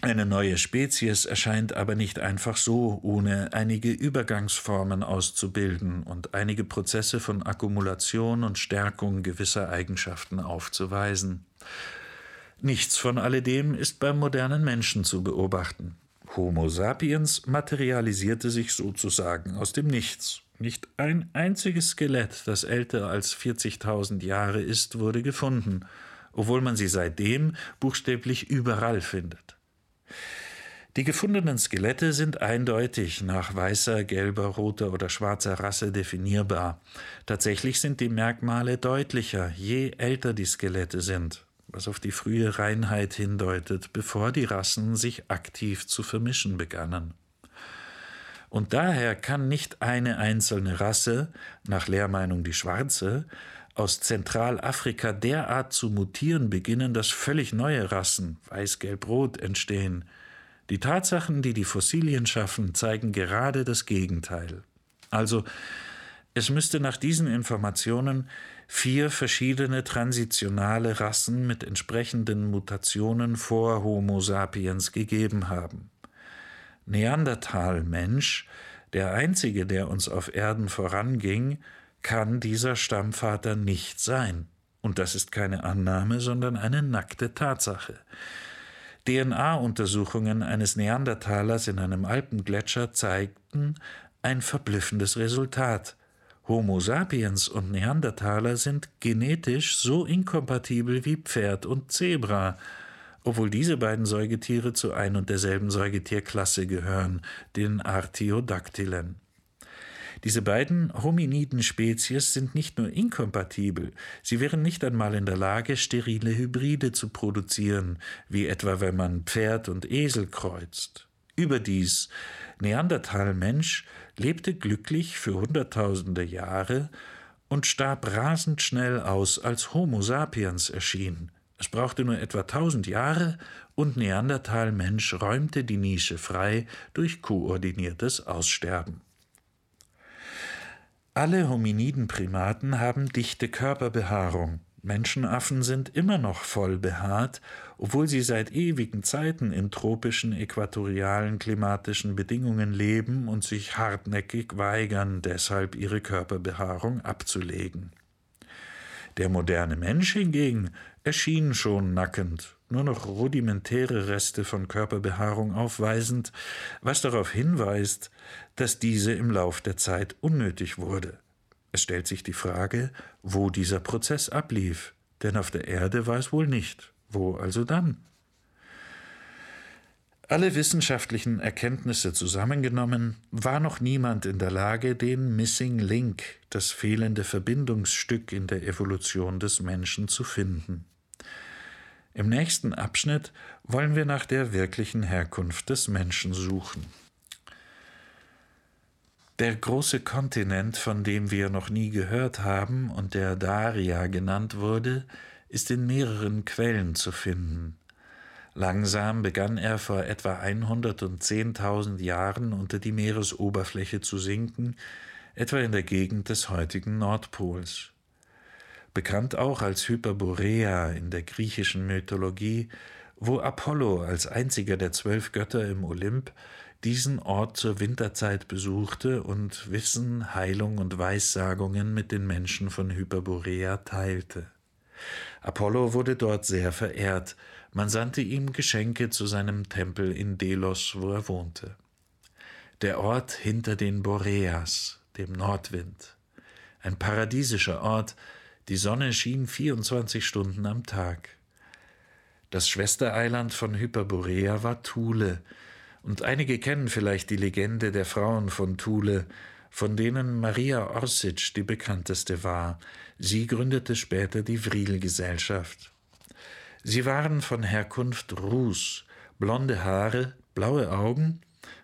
Eine neue Spezies erscheint aber nicht einfach so, ohne einige Übergangsformen auszubilden und einige Prozesse von Akkumulation und Stärkung gewisser Eigenschaften aufzuweisen. Nichts von alledem ist beim modernen Menschen zu beobachten. Homo sapiens materialisierte sich sozusagen aus dem Nichts. Nicht ein einziges Skelett, das älter als 40.000 Jahre ist, wurde gefunden, obwohl man sie seitdem buchstäblich überall findet. Die gefundenen Skelette sind eindeutig nach weißer, gelber, roter oder schwarzer Rasse definierbar. Tatsächlich sind die Merkmale deutlicher, je älter die Skelette sind, was auf die frühe Reinheit hindeutet, bevor die Rassen sich aktiv zu vermischen begannen. Und daher kann nicht eine einzelne Rasse, nach Lehrmeinung die schwarze, aus Zentralafrika derart zu mutieren beginnen, dass völlig neue Rassen, weiß, gelb, rot, entstehen, die Tatsachen, die die Fossilien schaffen, zeigen gerade das Gegenteil. Also, es müsste nach diesen Informationen vier verschiedene transitionale Rassen mit entsprechenden Mutationen vor Homo sapiens gegeben haben. Neandertal-Mensch, der einzige, der uns auf Erden voranging, kann dieser Stammvater nicht sein. Und das ist keine Annahme, sondern eine nackte Tatsache. DNA-Untersuchungen eines Neandertalers in einem Alpengletscher zeigten ein verblüffendes Resultat. Homo sapiens und Neandertaler sind genetisch so inkompatibel wie Pferd und Zebra, obwohl diese beiden Säugetiere zu ein und derselben Säugetierklasse gehören, den Artiodactylen. Diese beiden hominiden Spezies sind nicht nur inkompatibel, sie wären nicht einmal in der Lage, sterile Hybride zu produzieren, wie etwa wenn man Pferd und Esel kreuzt. Überdies, Neandertalmensch lebte glücklich für hunderttausende Jahre und starb rasend schnell aus, als Homo sapiens erschien. Es brauchte nur etwa tausend Jahre und Neandertalmensch räumte die Nische frei durch koordiniertes Aussterben. Alle hominiden Primaten haben dichte Körperbehaarung. Menschenaffen sind immer noch voll behaart, obwohl sie seit ewigen Zeiten in tropischen äquatorialen klimatischen Bedingungen leben und sich hartnäckig weigern, deshalb ihre Körperbehaarung abzulegen. Der moderne Mensch hingegen erschien schon nackend, nur noch rudimentäre Reste von Körperbehaarung aufweisend, was darauf hinweist, dass diese im Lauf der Zeit unnötig wurde. Es stellt sich die Frage, wo dieser Prozess ablief, denn auf der Erde war es wohl nicht. Wo also dann? Alle wissenschaftlichen Erkenntnisse zusammengenommen, war noch niemand in der Lage, den Missing Link, das fehlende Verbindungsstück in der Evolution des Menschen zu finden. Im nächsten Abschnitt wollen wir nach der wirklichen Herkunft des Menschen suchen. Der große Kontinent, von dem wir noch nie gehört haben und der Daria genannt wurde, ist in mehreren Quellen zu finden. Langsam begann er vor etwa 110.000 Jahren unter die Meeresoberfläche zu sinken, etwa in der Gegend des heutigen Nordpols. Bekannt auch als Hyperborea in der griechischen Mythologie, wo Apollo als einziger der zwölf Götter im Olymp diesen Ort zur Winterzeit besuchte und Wissen, Heilung und Weissagungen mit den Menschen von Hyperborea teilte. Apollo wurde dort sehr verehrt, man sandte ihm Geschenke zu seinem Tempel in Delos, wo er wohnte. Der Ort hinter den Boreas, dem Nordwind. Ein paradiesischer Ort, die Sonne schien 24 Stunden am Tag. Das Schwestereiland von Hyperborea war Thule, und einige kennen vielleicht die Legende der Frauen von Thule, von denen Maria Orsic die bekannteste war. Sie gründete später die Vril-Gesellschaft. Sie waren von Herkunft Rus, blonde Haare, blaue Augen,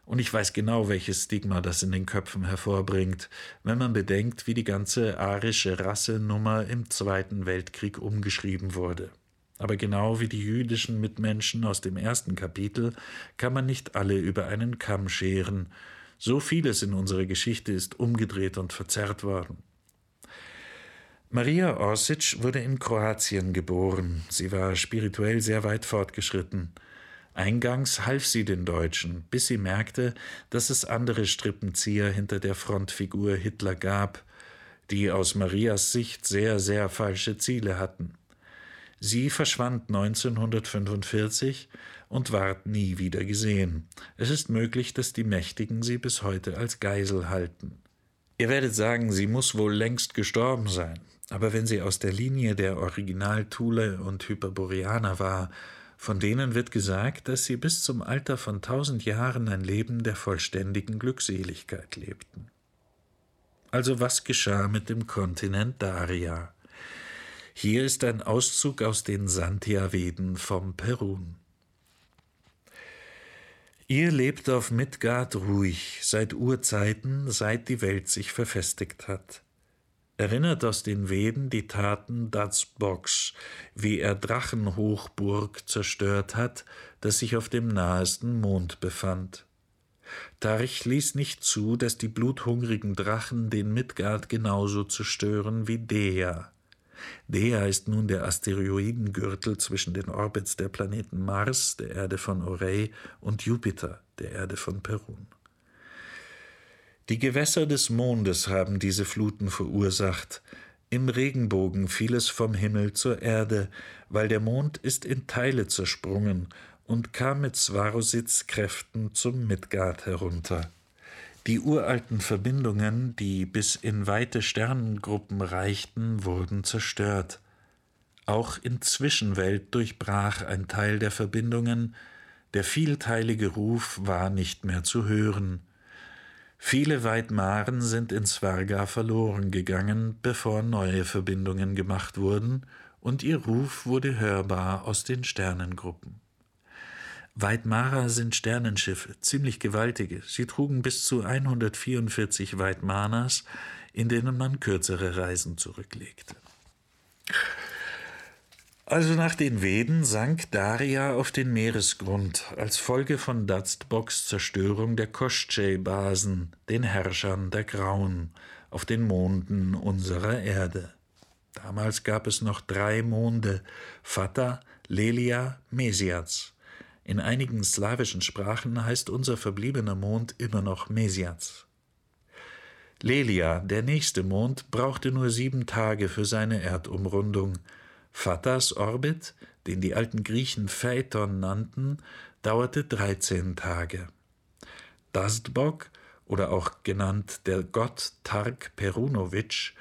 und ich weiß genau, welches Stigma das in den Köpfen hervorbringt, wenn man bedenkt, wie die ganze arische Rassenummer im Zweiten Weltkrieg umgeschrieben wurde. Aber genau wie die jüdischen Mitmenschen aus dem ersten Kapitel kann man nicht alle über einen Kamm scheren. So vieles in unserer Geschichte ist umgedreht und verzerrt worden. Maria Orsic wurde in Kroatien geboren. Sie war spirituell sehr weit fortgeschritten. Eingangs half sie den Deutschen, bis sie merkte, dass es andere Strippenzieher hinter der Frontfigur Hitler gab, die aus Marias Sicht sehr, sehr falsche Ziele hatten. Sie verschwand 1945 und ward nie wieder gesehen. Es ist möglich, dass die Mächtigen sie bis heute als Geisel halten. Ihr werdet sagen, sie muss wohl längst gestorben sein, aber wenn sie aus der Linie der Original-Thule und Hyperboreaner war, von denen wird gesagt, dass sie bis zum Alter von tausend Jahren ein Leben der vollständigen Glückseligkeit lebten. Also was geschah mit dem Kontinent Daria? Hier ist ein Auszug aus den Santia-Veden vom Perun. Ihr lebt auf Midgard ruhig, seit Urzeiten, seit die Welt sich verfestigt hat. Erinnert aus den Veden die Taten Datsboks, wie er Drachenhochburg zerstört hat, das sich auf dem nahesten Mond befand. Tarch ließ nicht zu, dass die bluthungrigen Drachen den Midgard genauso zerstören wie Dea. Dea ist nun der Asteroidengürtel zwischen den Orbits der Planeten Mars, der Erde von Orey, und Jupiter, der Erde von Perun. Die Gewässer des Mondes haben diese Fluten verursacht. Im Regenbogen fiel es vom Himmel zur Erde, weil der Mond ist in Teile zersprungen und kam mit Svarosits Kräften zum Midgard herunter. Die uralten Verbindungen, die bis in weite Sternengruppen reichten, wurden zerstört. Auch in Zwischenwelt durchbrach ein Teil der Verbindungen, der vielteilige Ruf war nicht mehr zu hören. Viele Weitmaren sind in Svarga verloren gegangen, bevor neue Verbindungen gemacht wurden, und ihr Ruf wurde hörbar aus den Sternengruppen. Weitmara sind Sternenschiffe, ziemlich gewaltige. Sie trugen bis zu 144 Weitmanas, in denen man kürzere Reisen zurücklegte. Also nach den Veden sank Daria auf den Meeresgrund als Folge von Daztboks Zerstörung der Koschei-Basen, den Herrschern der Grauen, auf den Monden unserer Erde. Damals gab es noch drei Monde, Fata, Lelia, Mesiaz. In einigen slawischen Sprachen heißt unser verbliebener Mond immer noch Mesiaz. Lelia, der nächste Mond, brauchte nur sieben Tage für seine Erdumrundung – Fatas Orbit, den die alten Griechen Phaeton nannten, dauerte 13 Tage. Dazbog, oder auch genannt der Gott Tark Perunovic,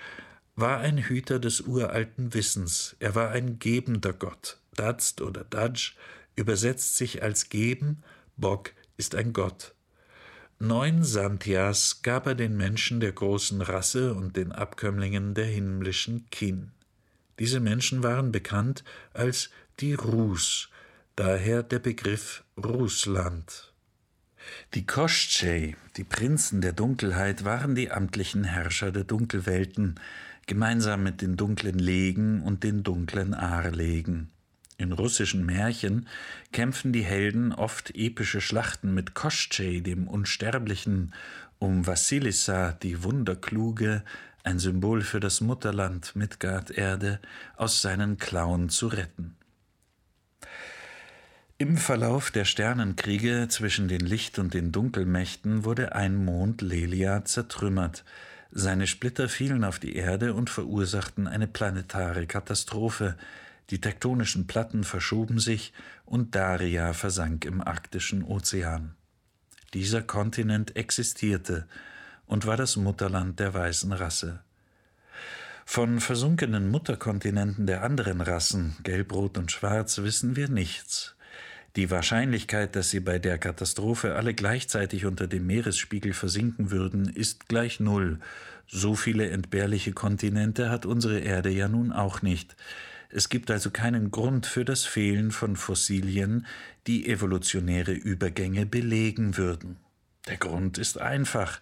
war ein Hüter des uralten Wissens. Er war ein gebender Gott. Dazd oder Daj übersetzt sich als geben, Bog ist ein Gott. Neun Santias gab er den Menschen der großen Rasse und den Abkömmlingen der himmlischen Kin. Diese Menschen waren bekannt als die Rus, daher der Begriff Russland. Die Koschei, die Prinzen der Dunkelheit, waren die amtlichen Herrscher der Dunkelwelten, gemeinsam mit den dunklen Legen und den dunklen Arlegen. In russischen Märchen kämpfen die Helden oft epische Schlachten mit Koschei, dem Unsterblichen, um Vassilissa, die Wunderkluge, ein Symbol für das Mutterland Midgard-Erde, aus seinen Klauen zu retten. Im Verlauf der Sternenkriege zwischen den Licht- und den Dunkelmächten wurde ein Mond Lelia zertrümmert. Seine Splitter fielen auf die Erde und verursachten eine planetare Katastrophe. Die tektonischen Platten verschoben sich und Daria versank im arktischen Ozean. Dieser Kontinent existierte, und war das Mutterland der weißen Rasse. Von versunkenen Mutterkontinenten der anderen Rassen, Gelb, Rot und Schwarz, wissen wir nichts. Die Wahrscheinlichkeit, dass sie bei der Katastrophe alle gleichzeitig unter dem Meeresspiegel versinken würden, ist gleich null. So viele entbehrliche Kontinente hat unsere Erde ja nun auch nicht. Es gibt also keinen Grund für das Fehlen von Fossilien, die evolutionäre Übergänge belegen würden. Der Grund ist einfach.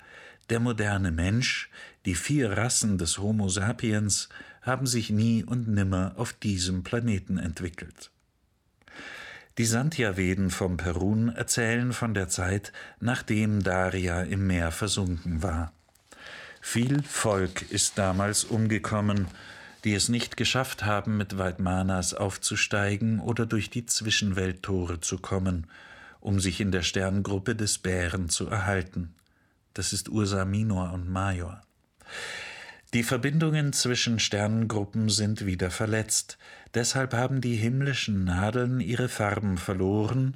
Der moderne Mensch, die vier Rassen des Homo sapiens, haben sich nie und nimmer auf diesem Planeten entwickelt. Die Santya-Veden vom Perun erzählen von der Zeit, nachdem Daria im Meer versunken war. Viel Volk ist damals umgekommen, die es nicht geschafft haben, mit Vaidmanas aufzusteigen oder durch die Zwischenwelttore zu kommen, um sich in der Sterngruppe des Bären zu erhalten. Das ist Ursa Minor und Major. Die Verbindungen zwischen Sternengruppen sind wieder verletzt, deshalb haben die himmlischen Nadeln ihre Farben verloren.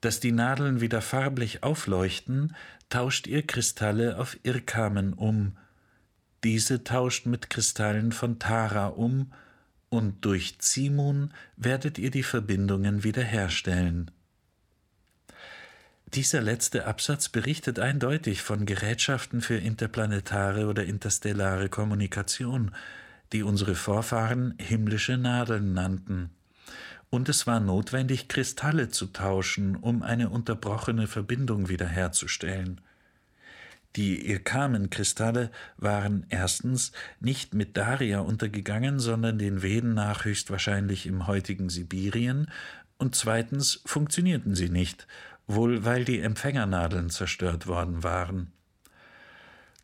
Dass die Nadeln wieder farblich aufleuchten, tauscht ihr Kristalle auf Irkamen um. Diese tauscht mit Kristallen von Tara um, und durch Zimun werdet ihr die Verbindungen wiederherstellen. Dieser letzte Absatz berichtet eindeutig von Gerätschaften für interplanetare oder interstellare Kommunikation, die unsere Vorfahren himmlische Nadeln nannten. Und es war notwendig, Kristalle zu tauschen, um eine unterbrochene Verbindung wiederherzustellen. Die Irkamen-Kristalle waren erstens nicht mit Daria untergegangen, sondern den Veden nach höchstwahrscheinlich im heutigen Sibirien, und zweitens funktionierten sie nicht, wohl weil die Empfängernadeln zerstört worden waren.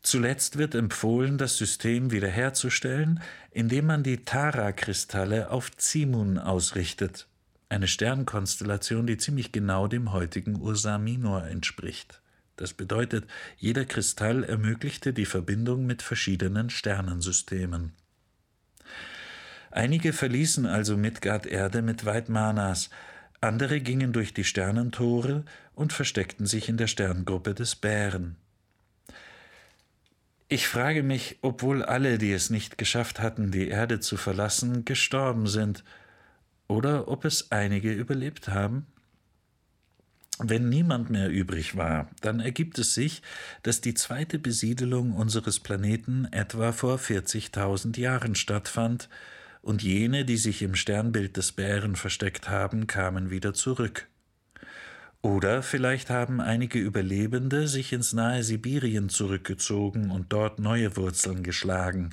Zuletzt wird empfohlen, das System wiederherzustellen, indem man die Tara-Kristalle auf Zimun ausrichtet, eine Sternkonstellation, die ziemlich genau dem heutigen Ursa Minor entspricht. Das bedeutet, jeder Kristall ermöglichte die Verbindung mit verschiedenen Sternensystemen. Einige verließen also Midgard-Erde mit Weidmanas, andere gingen durch die Sternentore und versteckten sich in der Sterngruppe des Bären. Ich frage mich, ob wohl alle, die es nicht geschafft hatten, die Erde zu verlassen, gestorben sind, oder ob es einige überlebt haben? Wenn niemand mehr übrig war, dann ergibt es sich, dass die zweite Besiedelung unseres Planeten etwa vor 40.000 Jahren stattfand, und jene, die sich im Sternbild des Bären versteckt haben, kamen wieder zurück. Oder vielleicht haben einige Überlebende sich ins nahe Sibirien zurückgezogen und dort neue Wurzeln geschlagen,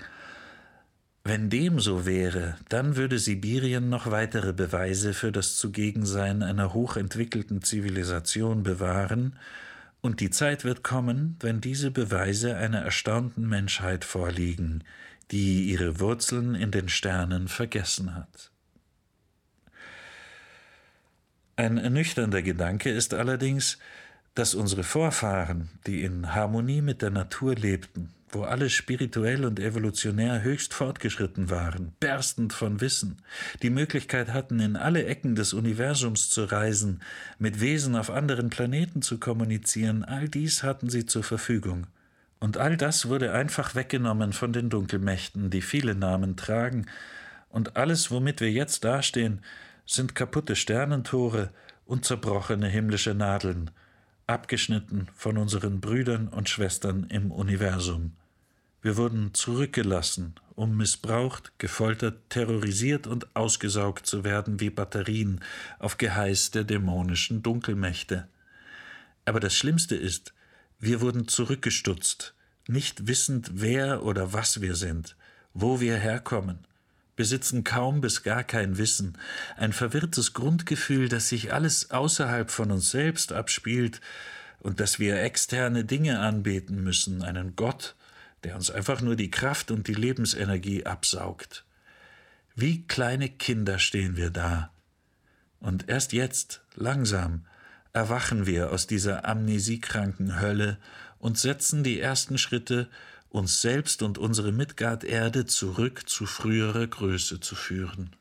wenn dem so wäre, dann würde Sibirien noch weitere Beweise für das Zugegensein einer hochentwickelten Zivilisation bewahren, und die Zeit wird kommen, wenn diese Beweise einer erstaunten Menschheit vorliegen, die ihre Wurzeln in den Sternen vergessen hat. Ein ernüchternder Gedanke ist allerdings, dass unsere Vorfahren, die in Harmonie mit der Natur lebten, wo alle spirituell und evolutionär höchst fortgeschritten waren, berstend von Wissen, die Möglichkeit hatten, in alle Ecken des Universums zu reisen, mit Wesen auf anderen Planeten zu kommunizieren, all dies hatten sie zur Verfügung. Und all das wurde einfach weggenommen von den Dunkelmächten, die viele Namen tragen, und alles, womit wir jetzt dastehen, sind kaputte Sternentore und zerbrochene himmlische Nadeln, abgeschnitten von unseren Brüdern und Schwestern im Universum. Wir wurden zurückgelassen, um missbraucht, gefoltert, terrorisiert und ausgesaugt zu werden wie Batterien auf Geheiß der dämonischen Dunkelmächte. Aber das Schlimmste ist, wir wurden zurückgestutzt, nicht wissend, wer oder was wir sind, wo wir herkommen, besitzen kaum bis gar kein Wissen, ein verwirrtes Grundgefühl, dass sich alles außerhalb von uns selbst abspielt und dass wir externe Dinge anbeten müssen, einen Gott, der uns einfach nur die Kraft und die Lebensenergie absaugt. Wie kleine Kinder stehen wir da. Und erst jetzt, langsam, erwachen wir aus dieser amnesiekranken Hölle und setzen die ersten Schritte, uns selbst und unsere Midgard-Erde zurück zu früherer Größe zu führen.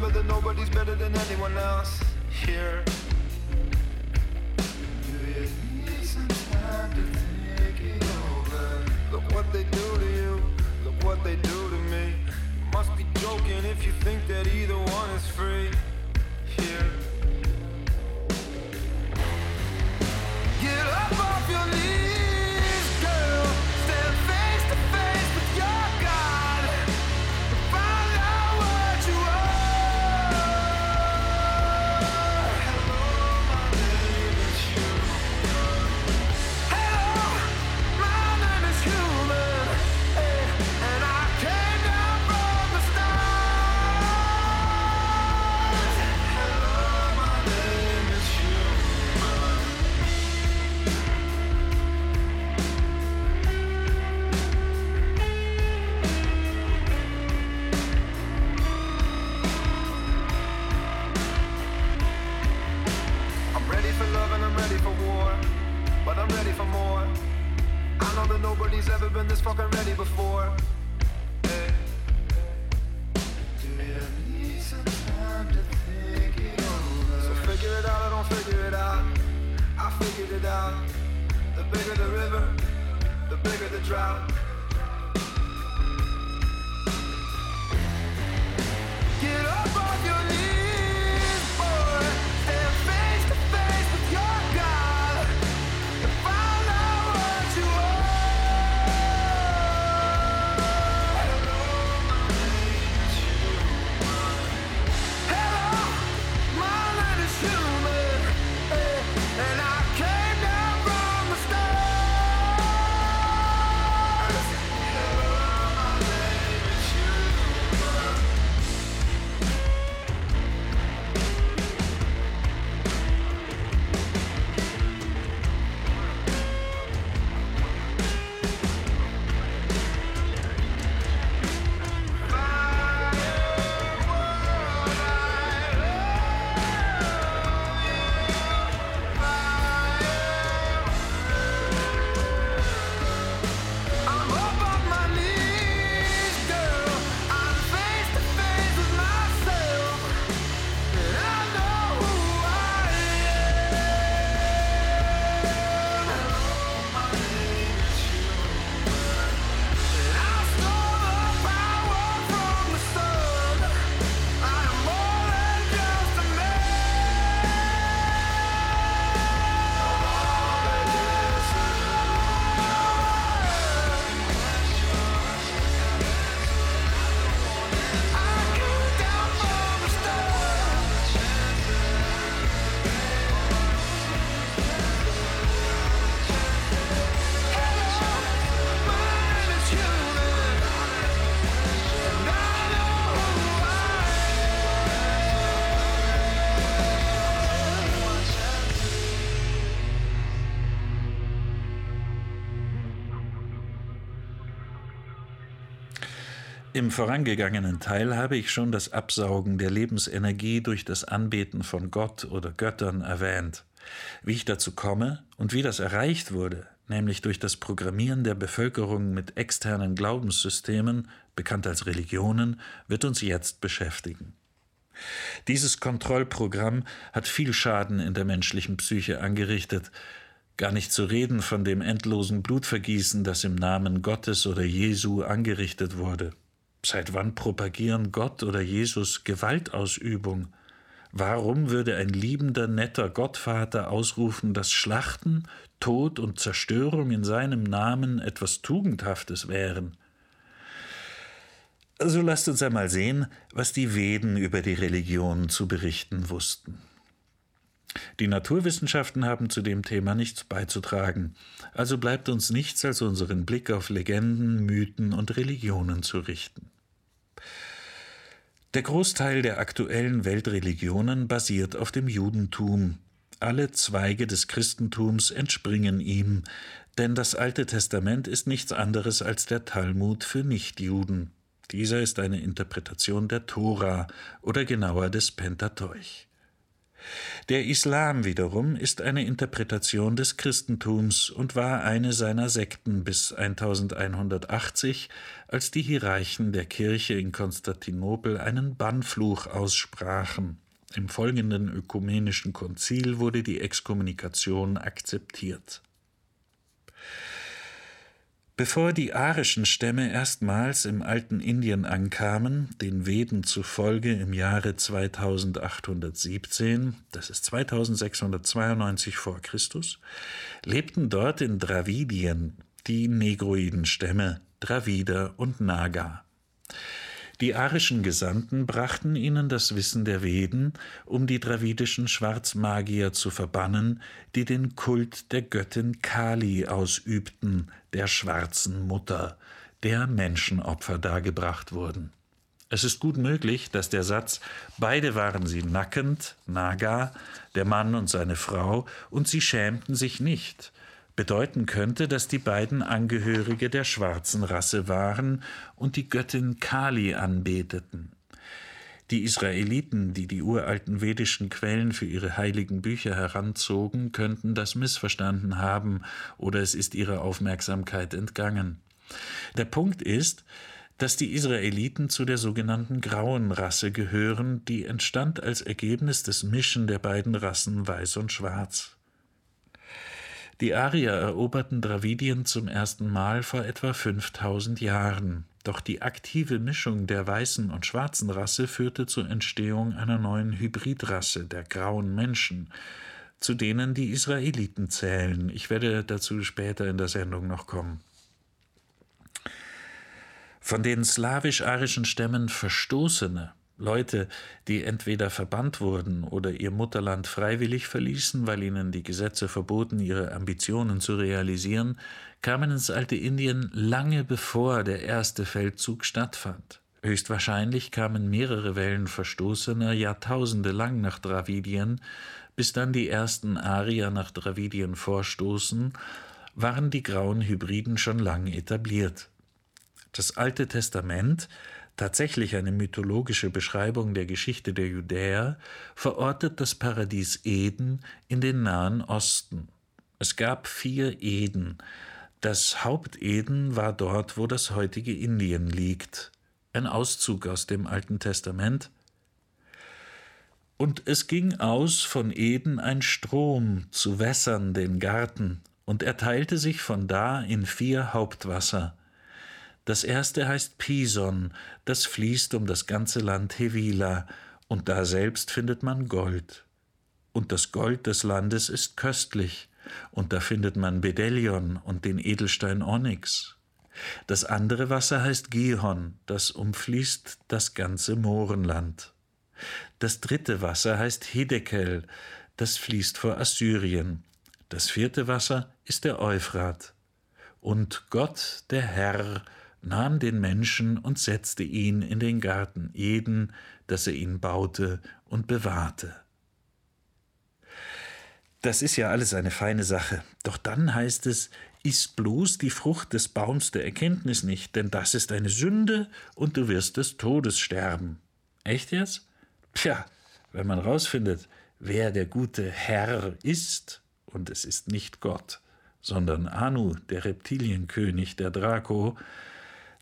remember that nobody's better than anyone else here. Do you need some time to think it over? Look what they do to you, look what they do to me. You must be joking if you think that either one is free here. Im vorangegangenen Teil habe ich schon das Absaugen der Lebensenergie durch das Anbeten von Gott oder Göttern erwähnt. Wie ich dazu komme und wie das erreicht wurde, nämlich durch das Programmieren der Bevölkerung mit externen Glaubenssystemen, bekannt als Religionen, wird uns jetzt beschäftigen. Dieses Kontrollprogramm hat viel Schaden in der menschlichen Psyche angerichtet, gar nicht zu reden von dem endlosen Blutvergießen, das im Namen Gottes oder Jesu angerichtet wurde. Seit wann propagieren Gott oder Jesus Gewaltausübung? Warum würde ein liebender, netter Gottvater ausrufen, dass Schlachten, Tod und Zerstörung in seinem Namen etwas Tugendhaftes wären? Also lasst uns einmal sehen, was die Veden über die Religion zu berichten wussten. Die Naturwissenschaften haben zu dem Thema nichts beizutragen, also bleibt uns nichts als unseren Blick auf Legenden, Mythen und Religionen zu richten. Der Großteil der aktuellen Weltreligionen basiert auf dem Judentum. Alle Zweige des Christentums entspringen ihm, denn das Alte Testament ist nichts anderes als der Talmud für Nichtjuden. Dieser ist eine Interpretation der Tora oder genauer des Pentateuch. Der Islam wiederum ist eine Interpretation des Christentums und war eine seiner Sekten bis 1180, als die Hierarchen der Kirche in Konstantinopel einen Bannfluch aussprachen. Im folgenden ökumenischen Konzil wurde die Exkommunikation akzeptiert. Bevor die arischen Stämme erstmals im alten Indien ankamen, den Veden zufolge im Jahre 2817, das ist 2692 vor Christus, lebten dort in Dravidien die negroiden Stämme Dravida und Naga. Die arischen Gesandten brachten ihnen das Wissen der Veden, um die dravidischen Schwarzmagier zu verbannen, die den Kult der Göttin Kali ausübten, der schwarzen Mutter, der Menschenopfer dargebracht wurden. Es ist gut möglich, dass der Satz Beide waren sie nackend, Naga, der Mann und seine Frau, und sie schämten sich nicht, bedeuten könnte, dass die beiden Angehörige der schwarzen Rasse waren und die Göttin Kali anbeteten. Die Israeliten, die die uralten vedischen Quellen für ihre heiligen Bücher heranzogen, könnten das missverstanden haben oder es ist ihrer Aufmerksamkeit entgangen. Der Punkt ist, dass die Israeliten zu der sogenannten grauen Rasse gehören, die entstand als Ergebnis des Mischen der beiden Rassen Weiß und Schwarz. Die Arier eroberten Dravidien zum ersten Mal vor etwa 5000 Jahren. Doch die aktive Mischung der weißen und schwarzen Rasse führte zur Entstehung einer neuen Hybridrasse, der grauen Menschen, zu denen die Israeliten zählen. Ich werde dazu später in der Sendung noch kommen. Von den slawisch-arischen Stämmen Verstoßene Leute, die entweder verbannt wurden oder ihr Mutterland freiwillig verließen, weil ihnen die Gesetze verboten, ihre Ambitionen zu realisieren, kamen ins alte Indien lange bevor der erste Feldzug stattfand. Höchstwahrscheinlich kamen mehrere Wellen Verstoßener Jahrtausende lang nach Dravidien, bis dann die ersten Arier nach Dravidien vorstoßen, waren die grauen Hybriden schon lang etabliert. Das Alte Testament tatsächlich eine mythologische Beschreibung der Geschichte der Judäer, verortet das Paradies Eden in den Nahen Osten. Es gab vier Eden. Das Haupteden war dort, wo das heutige Indien liegt. Ein Auszug aus dem Alten Testament. Und es ging aus von Eden ein Strom zu wässern den Garten, und er teilte sich von da in vier Hauptwasser. Das erste heißt Pison, das fließt um das ganze Land Hevila, und da selbst findet man Gold. Und das Gold des Landes ist köstlich, und da findet man Bedellion und den Edelstein Onyx. Das andere Wasser heißt Gihon, das umfließt das ganze Mohrenland. Das dritte Wasser heißt Hedekel, das fließt vor Assyrien. Das vierte Wasser ist der Euphrat. Und Gott, der Herr, nahm den Menschen und setzte ihn in den Garten Eden, dass er ihn baute und bewahrte. Das ist ja alles eine feine Sache. Doch dann heißt es, Iss bloß die Frucht des Baums der Erkenntnis nicht, denn das ist eine Sünde und du wirst des Todes sterben. Echt jetzt? Tja, wenn man rausfindet, wer der gute Herr ist, und es ist nicht Gott, sondern Anu, der Reptilienkönig, der Draco,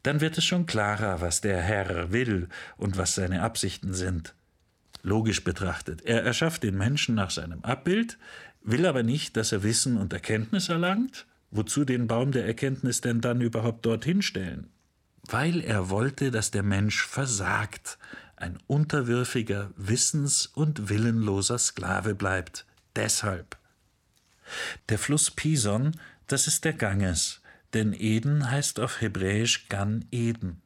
dann wird es schon klarer, was der Herr will und was seine Absichten sind. Logisch betrachtet, er erschafft den Menschen nach seinem Abbild, will aber nicht, dass er Wissen und Erkenntnis erlangt, Wozu den Baum der Erkenntnis denn dann überhaupt dorthin stellen? Weil er wollte, dass der Mensch versagt, ein unterwürfiger, wissens- und willenloser Sklave bleibt. Deshalb. Der Fluss Pison, das ist der Ganges, denn Eden heißt auf Hebräisch Gan Eden.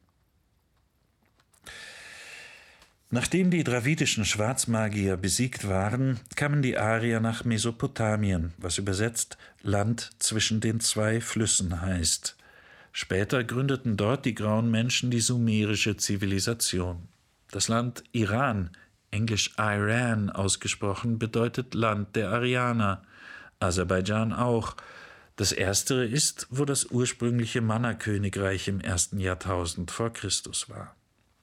Nachdem die dravidischen Schwarzmagier besiegt waren, kamen die Arier nach Mesopotamien, was übersetzt Land zwischen den zwei Flüssen heißt. Später gründeten dort die grauen Menschen die sumerische Zivilisation. Das Land Iran, englisch Iran ausgesprochen, bedeutet Land der Arianer, Aserbaidschan auch. Das erstere ist, wo das ursprüngliche Manna-Königreich im ersten Jahrtausend vor Christus war.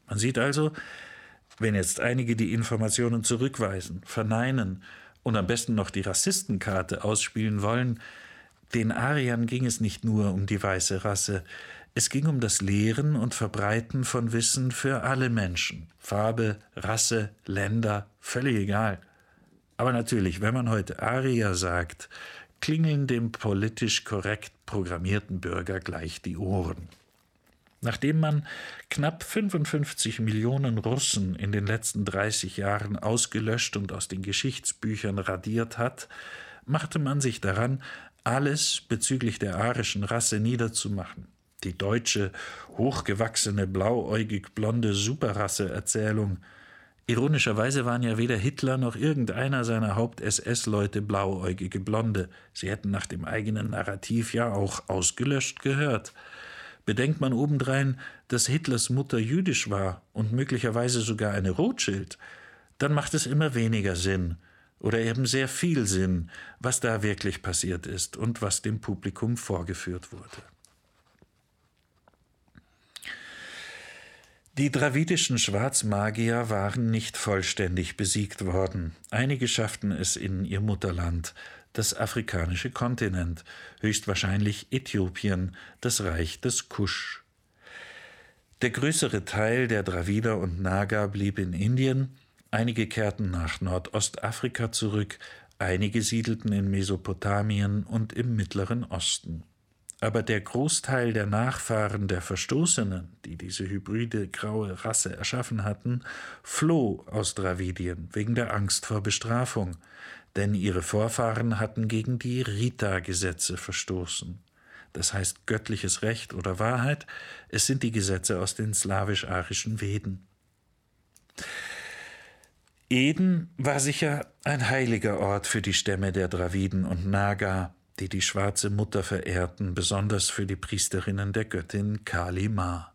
Man sieht also, wenn jetzt einige die Informationen zurückweisen, verneinen und am besten noch die Rassistenkarte ausspielen wollen, den Ariern ging es nicht nur um die weiße Rasse, es ging um das Lehren und Verbreiten von Wissen für alle Menschen, Farbe, Rasse, Länder, völlig egal. Aber natürlich, wenn man heute Arier sagt, klingeln dem politisch korrekt programmierten Bürger gleich die Ohren. Nachdem man knapp 55 Millionen Russen in den letzten 30 Jahren ausgelöscht und aus den Geschichtsbüchern radiert hat, machte man sich daran, alles bezüglich der arischen Rasse niederzumachen. Die deutsche, hochgewachsene, blauäugig blonde Superrasse-Erzählung. Ironischerweise waren ja weder Hitler noch irgendeiner seiner Haupt-SS-Leute blauäugige Blonde. Sie hätten nach dem eigenen Narrativ ja auch ausgelöscht gehört. Bedenkt man obendrein, dass Hitlers Mutter jüdisch war und möglicherweise sogar eine Rothschild, dann macht es immer weniger Sinn oder eben sehr viel Sinn, was da wirklich passiert ist und was dem Publikum vorgeführt wurde. Die dravidischen Schwarzmagier waren nicht vollständig besiegt worden. Einige schafften es in ihr Mutterland, das afrikanische Kontinent, höchstwahrscheinlich Äthiopien, das Reich des Kusch. Der größere Teil der Dravider und Naga blieb in Indien, einige kehrten nach Nordostafrika zurück, einige siedelten in Mesopotamien und im Mittleren Osten. Aber der Großteil der Nachfahren der Verstoßenen, die diese hybride graue Rasse erschaffen hatten, floh aus Dravidien wegen der Angst vor Bestrafung, denn ihre Vorfahren hatten gegen die Rita-Gesetze verstoßen. Das heißt göttliches Recht oder Wahrheit, es sind die Gesetze aus den slawisch-arischen Veden. Eden war sicher ein heiliger Ort für die Stämme der Draviden und Naga, die die schwarze Mutter verehrten, besonders für die Priesterinnen der Göttin Kali Ma.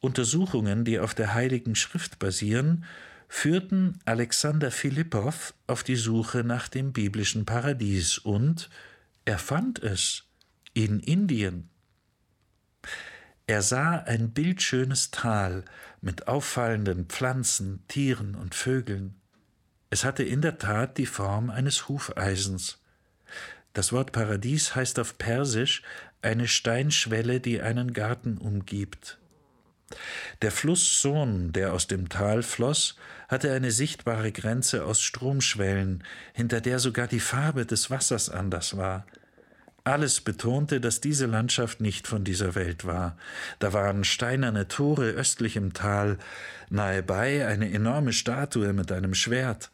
Untersuchungen, die auf der Heiligen Schrift basieren, führten Alexander Philippow auf die Suche nach dem biblischen Paradies und er fand es in Indien. Er sah ein bildschönes Tal mit auffallenden Pflanzen, Tieren und Vögeln. Es hatte in der Tat die Form eines Hufeisens. Das Wort Paradies heißt auf Persisch eine Steinschwelle, die einen Garten umgibt. Der Fluss Sohn, der aus dem Tal floss, hatte eine sichtbare Grenze aus Stromschwellen, hinter der sogar die Farbe des Wassers anders war. Alles betonte, dass diese Landschaft nicht von dieser Welt war. Da waren steinerne Tore östlich im Tal, nahebei eine enorme Statue mit einem Schwert.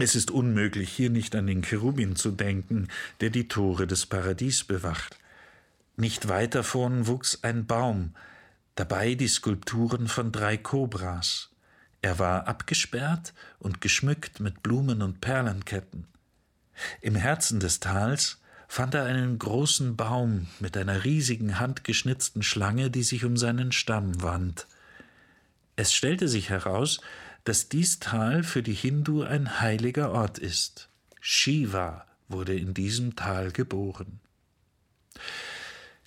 Es ist unmöglich, hier nicht an den Cherubin zu denken, der die Tore des Paradies bewacht. Nicht weit davon wuchs ein Baum, dabei die Skulpturen von drei Kobras. Er war abgesperrt und geschmückt mit Blumen und Perlenketten. Im Herzen des Tals fand er einen großen Baum mit einer riesigen handgeschnitzten Schlange, die sich um seinen Stamm wand. Es stellte sich heraus, dass dies Tal für die Hindu ein heiliger Ort ist. Shiva wurde in diesem Tal geboren.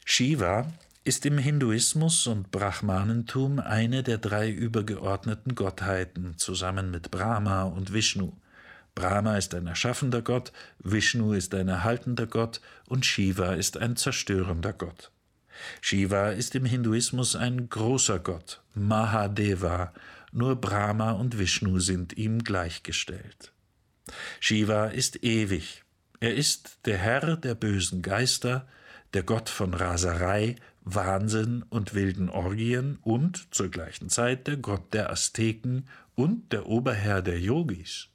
Shiva ist im Hinduismus und Brahmanentum eine der drei übergeordneten Gottheiten zusammen mit Brahma und Vishnu. Brahma ist ein erschaffender Gott, Vishnu ist ein erhaltender Gott und Shiva ist ein zerstörender Gott. Shiva ist im Hinduismus ein großer Gott, Mahadeva, nur Brahma und Vishnu sind ihm gleichgestellt. Shiva ist ewig. Er ist der Herr der bösen Geister, der Gott von Raserei, Wahnsinn und wilden Orgien und zur gleichen Zeit der Gott der Azteken und der Oberherr der Yogis.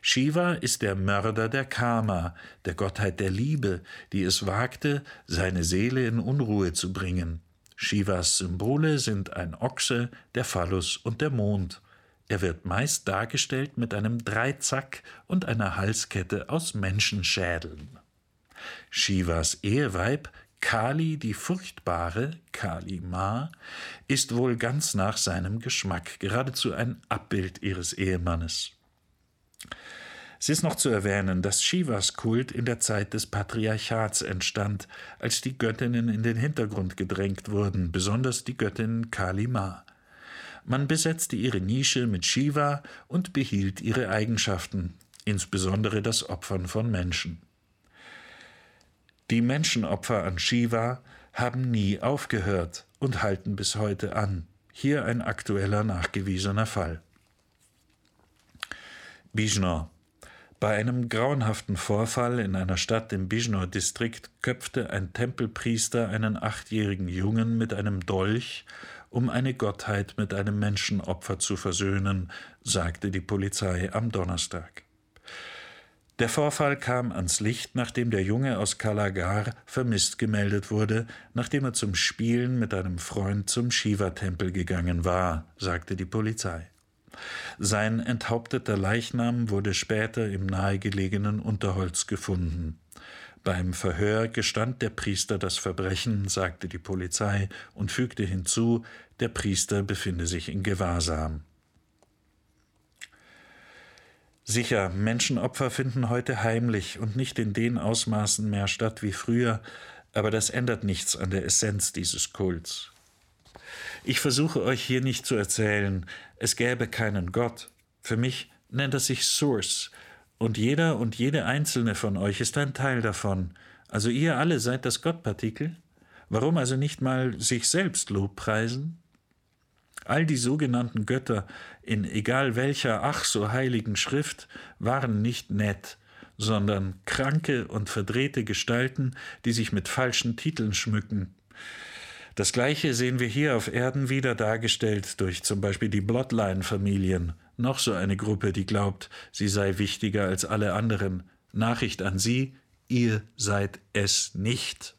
Shiva ist der Mörder der Karma, der Gottheit der Liebe, die es wagte, seine Seele in Unruhe zu bringen. Shivas Symbole sind ein Ochse, der Phallus und der Mond. Er wird meist dargestellt mit einem Dreizack und einer Halskette aus Menschenschädeln. Shivas Eheweib Kali die Furchtbare, Kali Ma, ist wohl ganz nach seinem Geschmack, geradezu ein Abbild ihres Ehemannes. Es ist noch zu erwähnen, dass Shivas Kult in der Zeit des Patriarchats entstand, als die Göttinnen in den Hintergrund gedrängt wurden, besonders die Göttin Kali Ma. Man besetzte ihre Nische mit Shiva und behielt ihre Eigenschaften, insbesondere das Opfern von Menschen. Die Menschenopfer an Shiva haben nie aufgehört und halten bis heute an. Hier ein aktueller nachgewiesener Fall. Bijnor. Bei einem grauenhaften Vorfall in einer Stadt im Bijnor-Distrikt köpfte ein Tempelpriester einen achtjährigen Jungen mit einem Dolch, um eine Gottheit mit einem Menschenopfer zu versöhnen, sagte die Polizei am Donnerstag. Der Vorfall kam ans Licht, nachdem der Junge aus Kalagar vermisst gemeldet wurde, nachdem er zum Spielen mit einem Freund zum Shiva-Tempel gegangen war, sagte die Polizei. Sein enthaupteter Leichnam wurde später im nahegelegenen Unterholz gefunden. Beim Verhör gestand der Priester das Verbrechen, sagte die Polizei und fügte hinzu, der Priester befinde sich in Gewahrsam. Sicher, Menschenopfer finden heute heimlich und nicht in den Ausmaßen mehr statt wie früher, aber das ändert nichts an der Essenz dieses Kults. Ich versuche euch hier nicht zu erzählen, es gäbe keinen Gott. Für mich nennt er sich Source, und jeder und jede einzelne von euch ist ein Teil davon. Also ihr alle seid das Gottpartikel? Warum also nicht mal sich selbst Lobpreisen? All die sogenannten Götter in egal welcher ach so heiligen Schrift waren nicht nett, sondern kranke und verdrehte Gestalten, die sich mit falschen Titeln schmücken. Das Gleiche sehen wir hier auf Erden wieder dargestellt durch zum Beispiel die Bloodline-Familien, noch so eine Gruppe, die glaubt, sie sei wichtiger als alle anderen. Nachricht an Sie, ihr seid es nicht.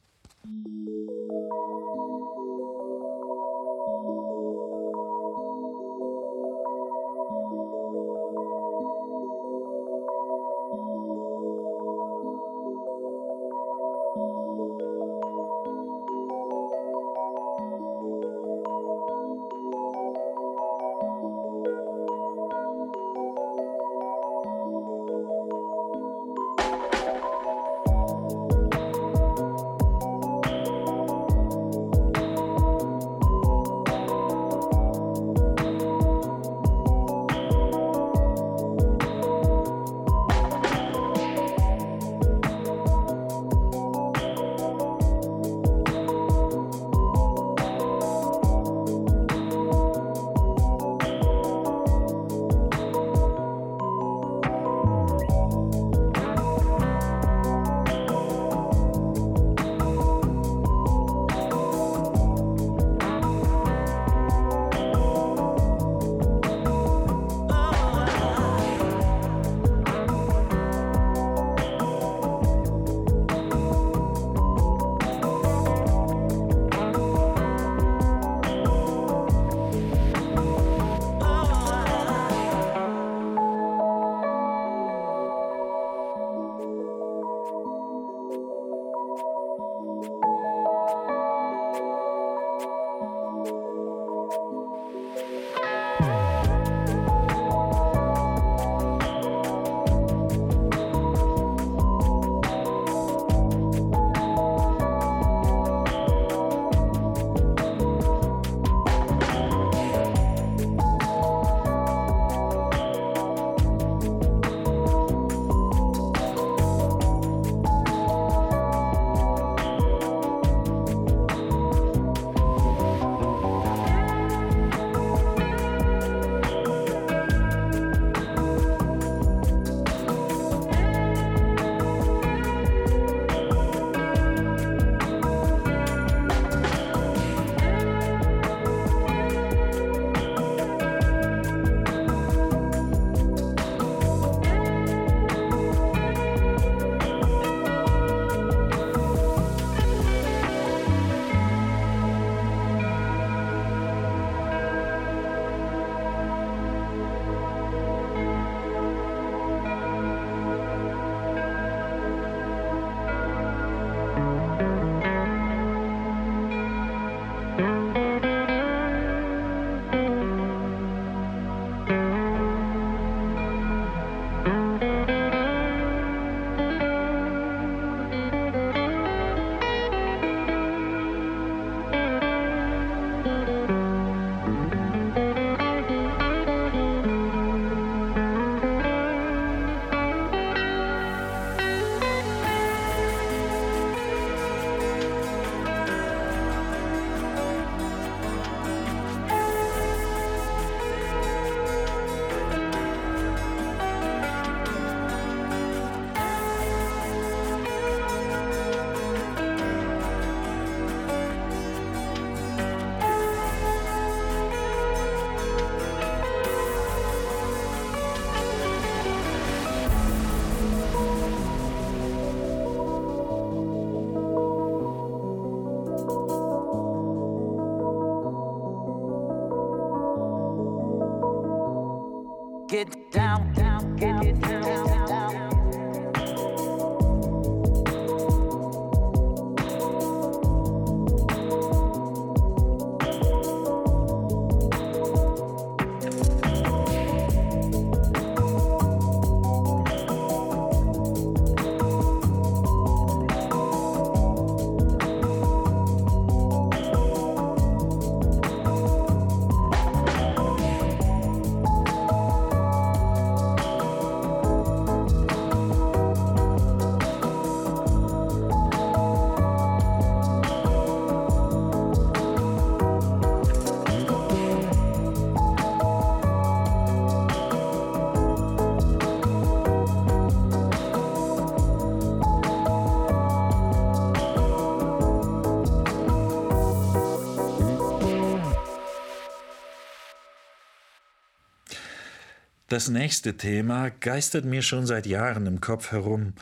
Das nächste Thema geistert mir schon seit Jahren im Kopf herum,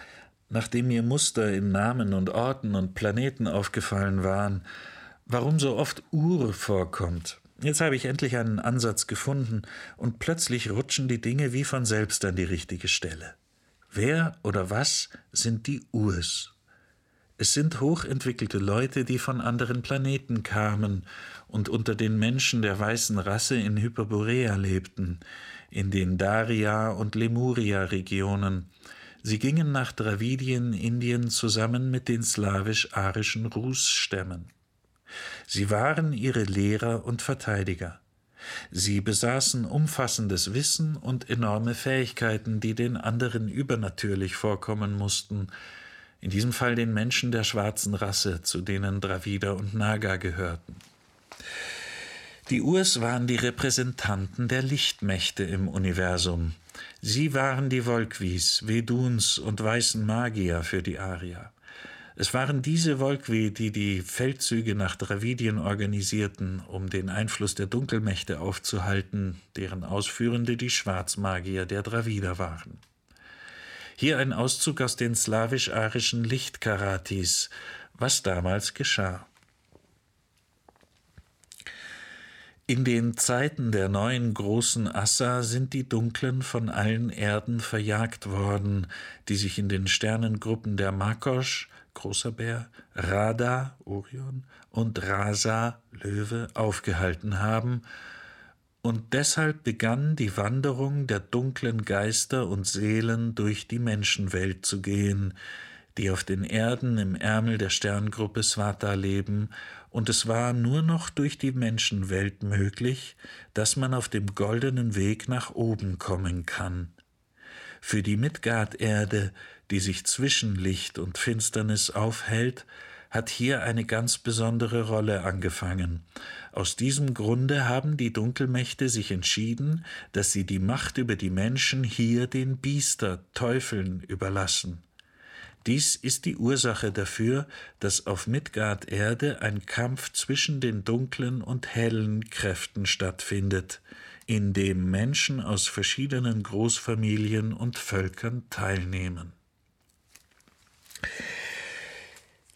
nachdem mir Muster in Namen und Orten und Planeten aufgefallen waren, warum so oft Ur vorkommt. Jetzt habe ich endlich einen Ansatz gefunden, und plötzlich rutschen die Dinge wie von selbst an die richtige Stelle. Wer oder was sind die Urs? Es sind hochentwickelte Leute, die von anderen Planeten kamen und unter den Menschen der weißen Rasse in Hyperborea lebten in den Daria- und Lemuria-Regionen. Sie gingen nach Dravidien, Indien zusammen mit den slawisch-arischen Rus-Stämmen. Sie waren ihre Lehrer und Verteidiger. Sie besaßen umfassendes Wissen und enorme Fähigkeiten, die den anderen übernatürlich vorkommen mussten, in diesem Fall den Menschen der schwarzen Rasse, zu denen Dravida und Naga gehörten. Die Urs waren die Repräsentanten der Lichtmächte im Universum. Sie waren die Volkvis, Veduns und weißen Magier für die Arier. Es waren diese Volkvi, die die Feldzüge nach Dravidien organisierten, um den Einfluss der Dunkelmächte aufzuhalten, deren Ausführende die Schwarzmagier der Dravider waren. Hier ein Auszug aus den slawisch-arischen Lichtkaratis, was damals geschah. In den Zeiten der neuen großen Assa sind die Dunklen von allen Erden verjagt worden, die sich in den Sternengruppen der Makosch, großer Bär, Rada, Orion und Rasa, Löwe, aufgehalten haben, und deshalb begann die Wanderung der dunklen Geister und Seelen durch die Menschenwelt zu gehen, die auf den Erden im Ärmel der Sterngruppe Svata leben und es war nur noch durch die Menschenwelt möglich, dass man auf dem goldenen Weg nach oben kommen kann. Für die Midgard-Erde, die sich zwischen Licht und Finsternis aufhält, hat hier eine ganz besondere Rolle angefangen. Aus diesem Grunde haben die Dunkelmächte sich entschieden, dass sie die Macht über die Menschen hier den Biester, Teufeln überlassen. Dies ist die Ursache dafür, dass auf Midgard Erde ein Kampf zwischen den dunklen und hellen Kräften stattfindet, in dem Menschen aus verschiedenen Großfamilien und Völkern teilnehmen.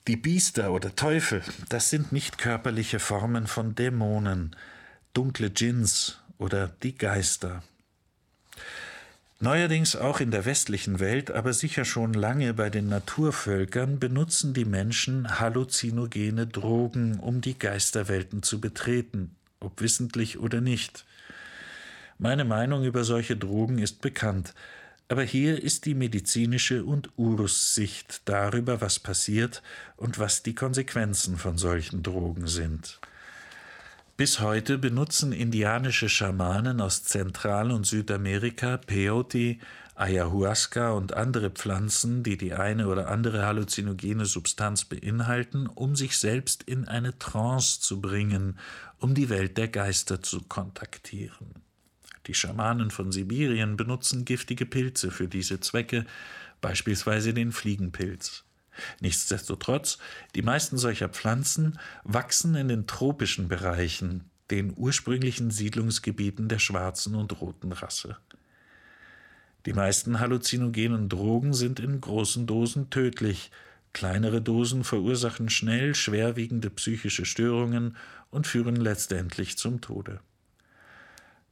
Die Biester oder Teufel, das sind nicht körperliche Formen von Dämonen, dunkle Djinns oder die Geister. Neuerdings auch in der westlichen Welt, aber sicher schon lange bei den Naturvölkern benutzen die Menschen halluzinogene Drogen, um die Geisterwelten zu betreten, ob wissentlich oder nicht. Meine Meinung über solche Drogen ist bekannt, aber hier ist die medizinische und Urus-Sicht darüber, was passiert und was die Konsequenzen von solchen Drogen sind. Bis heute benutzen indianische Schamanen aus Zentral- und Südamerika Peyote, Ayahuasca und andere Pflanzen, die die eine oder andere halluzinogene Substanz beinhalten, um sich selbst in eine Trance zu bringen, um die Welt der Geister zu kontaktieren. Die Schamanen von Sibirien benutzen giftige Pilze für diese Zwecke, beispielsweise den Fliegenpilz. Nichtsdestotrotz, die meisten solcher Pflanzen wachsen in den tropischen Bereichen, den ursprünglichen Siedlungsgebieten der schwarzen und roten Rasse. Die meisten halluzinogenen Drogen sind in großen Dosen tödlich, kleinere Dosen verursachen schnell schwerwiegende psychische Störungen und führen letztendlich zum Tode.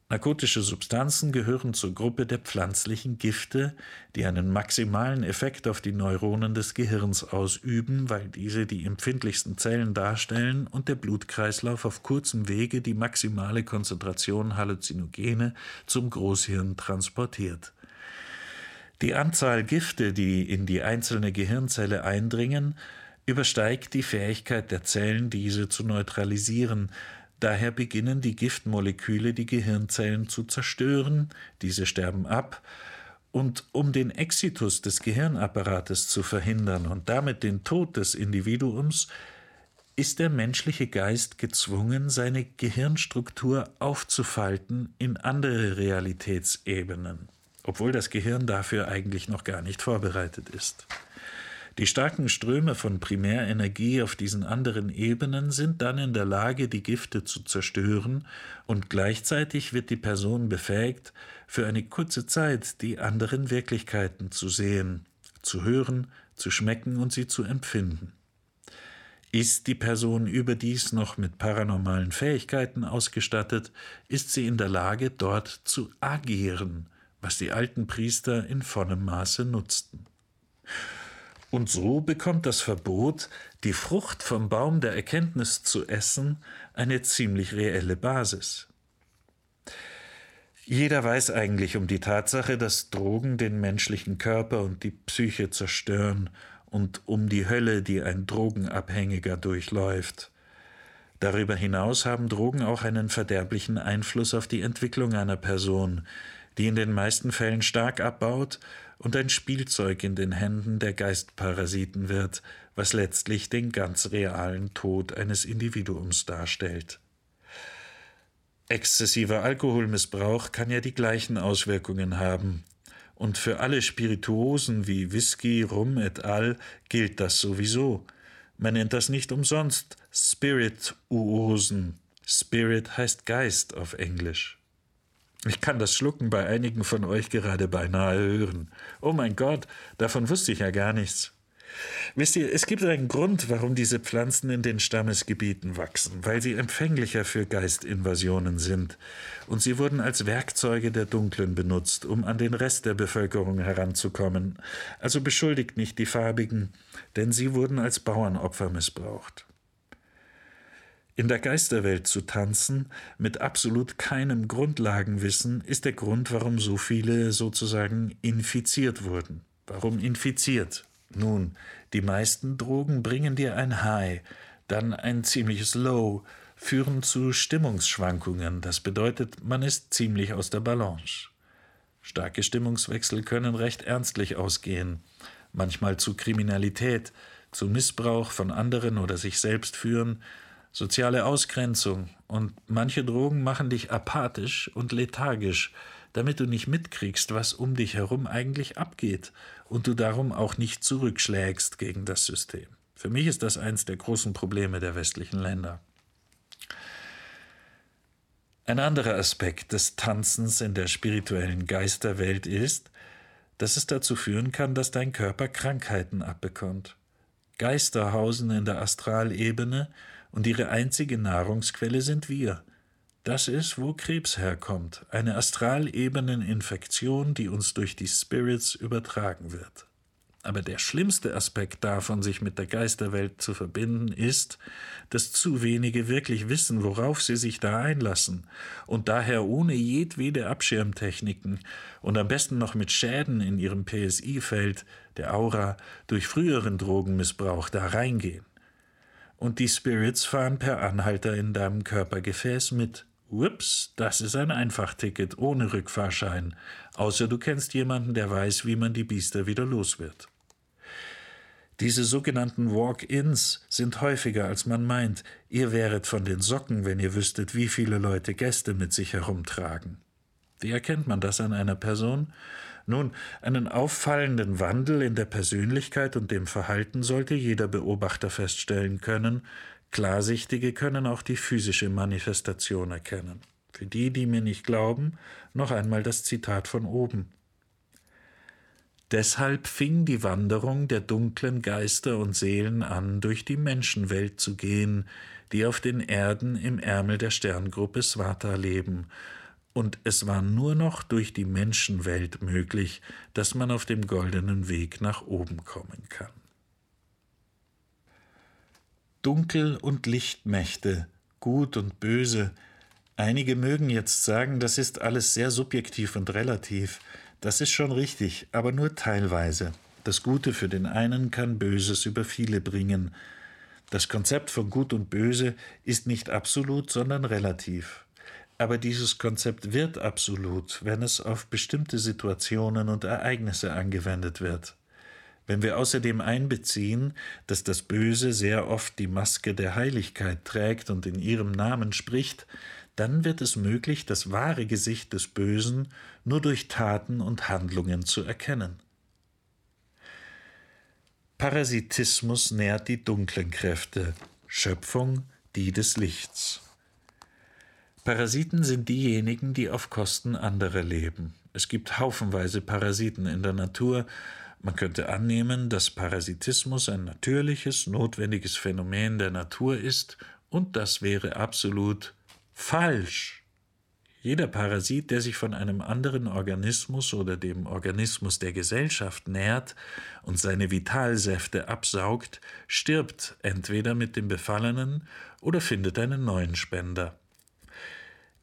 Narkotische Substanzen gehören zur Gruppe der pflanzlichen Gifte, die einen maximalen Effekt auf die Neuronen des Gehirns ausüben, weil diese die empfindlichsten Zellen darstellen und der Blutkreislauf auf kurzem Wege die maximale Konzentration Halluzinogene zum Großhirn transportiert. Die Anzahl Gifte, die in die einzelne Gehirnzelle eindringen, übersteigt die Fähigkeit der Zellen, diese zu neutralisieren, Daher beginnen die Giftmoleküle die Gehirnzellen zu zerstören, diese sterben ab, und um den Exitus des Gehirnapparates zu verhindern und damit den Tod des Individuums, ist der menschliche Geist gezwungen, seine Gehirnstruktur aufzufalten in andere Realitätsebenen, obwohl das Gehirn dafür eigentlich noch gar nicht vorbereitet ist. Die starken Ströme von Primärenergie auf diesen anderen Ebenen sind dann in der Lage, die Gifte zu zerstören, und gleichzeitig wird die Person befähigt, für eine kurze Zeit die anderen Wirklichkeiten zu sehen, zu hören, zu schmecken und sie zu empfinden. Ist die Person überdies noch mit paranormalen Fähigkeiten ausgestattet, ist sie in der Lage, dort zu agieren, was die alten Priester in vollem Maße nutzten. Und so bekommt das Verbot, die Frucht vom Baum der Erkenntnis zu essen, eine ziemlich reelle Basis. Jeder weiß eigentlich um die Tatsache, dass Drogen den menschlichen Körper und die Psyche zerstören und um die Hölle, die ein Drogenabhängiger durchläuft. Darüber hinaus haben Drogen auch einen verderblichen Einfluss auf die Entwicklung einer Person, die in den meisten Fällen stark abbaut und ein Spielzeug in den Händen der Geistparasiten wird, was letztlich den ganz realen Tod eines Individuums darstellt. Exzessiver Alkoholmissbrauch kann ja die gleichen Auswirkungen haben, und für alle Spirituosen wie Whisky, Rum et al. gilt das sowieso. Man nennt das nicht umsonst Spirituosen. Spirit heißt Geist auf Englisch. Ich kann das Schlucken bei einigen von euch gerade beinahe hören. Oh mein Gott, davon wusste ich ja gar nichts. Wisst ihr, es gibt einen Grund, warum diese Pflanzen in den Stammesgebieten wachsen, weil sie empfänglicher für Geistinvasionen sind. Und sie wurden als Werkzeuge der Dunklen benutzt, um an den Rest der Bevölkerung heranzukommen. Also beschuldigt nicht die Farbigen, denn sie wurden als Bauernopfer missbraucht. In der Geisterwelt zu tanzen, mit absolut keinem Grundlagenwissen, ist der Grund, warum so viele sozusagen infiziert wurden. Warum infiziert? Nun, die meisten Drogen bringen dir ein High, dann ein ziemliches Low, führen zu Stimmungsschwankungen. Das bedeutet, man ist ziemlich aus der Balance. Starke Stimmungswechsel können recht ernstlich ausgehen, manchmal zu Kriminalität, zu Missbrauch von anderen oder sich selbst führen, soziale Ausgrenzung und manche Drogen machen dich apathisch und lethargisch, damit du nicht mitkriegst, was um dich herum eigentlich abgeht und du darum auch nicht zurückschlägst gegen das System. Für mich ist das eins der großen Probleme der westlichen Länder. Ein anderer Aspekt des Tanzens in der spirituellen Geisterwelt ist, dass es dazu führen kann, dass dein Körper Krankheiten abbekommt. Geister hausen in der Astralebene und ihre einzige Nahrungsquelle sind wir. Das ist, wo Krebs herkommt, eine Astralebeneninfektion, die uns durch die Spirits übertragen wird. Aber der schlimmste Aspekt davon, sich mit der Geisterwelt zu verbinden, ist, dass zu wenige wirklich wissen, worauf sie sich da einlassen und daher ohne jedwede Abschirmtechniken und am besten noch mit Schäden in ihrem PSI-Feld, der Aura, durch früheren Drogenmissbrauch da reingehen und die Spirits fahren per Anhalter in deinem Körpergefäß mit. Ups, das ist ein Einfachticket ohne Rückfahrschein, außer du kennst jemanden, der weiß, wie man die Biester wieder los wird. Diese sogenannten Walk-ins sind häufiger, als man meint. Ihr wäret von den Socken, wenn ihr wüsstet, wie viele Leute Gäste mit sich herumtragen. Wie erkennt man das an einer Person? Nun, einen auffallenden Wandel in der Persönlichkeit und dem Verhalten sollte jeder Beobachter feststellen können. Klarsichtige können auch die physische Manifestation erkennen. Für die, die mir nicht glauben, noch einmal das Zitat von oben. Deshalb fing die Wanderung der dunklen Geister und Seelen an, durch die Menschenwelt zu gehen, die auf den Erden im Ärmel der Sterngruppe Swata leben, und es war nur noch durch die Menschenwelt möglich, dass man auf dem goldenen Weg nach oben kommen kann. Dunkel- und Lichtmächte, Gut und Böse, einige mögen jetzt sagen, das ist alles sehr subjektiv und relativ, das ist schon richtig, aber nur teilweise. Das Gute für den einen kann Böses über viele bringen. Das Konzept von Gut und Böse ist nicht absolut, sondern relativ. Aber dieses Konzept wird absolut, wenn es auf bestimmte Situationen und Ereignisse angewendet wird. Wenn wir außerdem einbeziehen, dass das Böse sehr oft die Maske der Heiligkeit trägt und in ihrem Namen spricht, dann wird es möglich, das wahre Gesicht des Bösen nur durch Taten und Handlungen zu erkennen. Parasitismus nährt die dunklen Kräfte, Schöpfung die des Lichts. Parasiten sind diejenigen, die auf Kosten anderer leben. Es gibt haufenweise Parasiten in der Natur. Man könnte annehmen, dass Parasitismus ein natürliches, notwendiges Phänomen der Natur ist, und das wäre absolut falsch. Jeder Parasit, der sich von einem anderen Organismus oder dem Organismus der Gesellschaft nährt und seine Vitalsäfte absaugt, stirbt entweder mit dem Befallenen oder findet einen neuen Spender.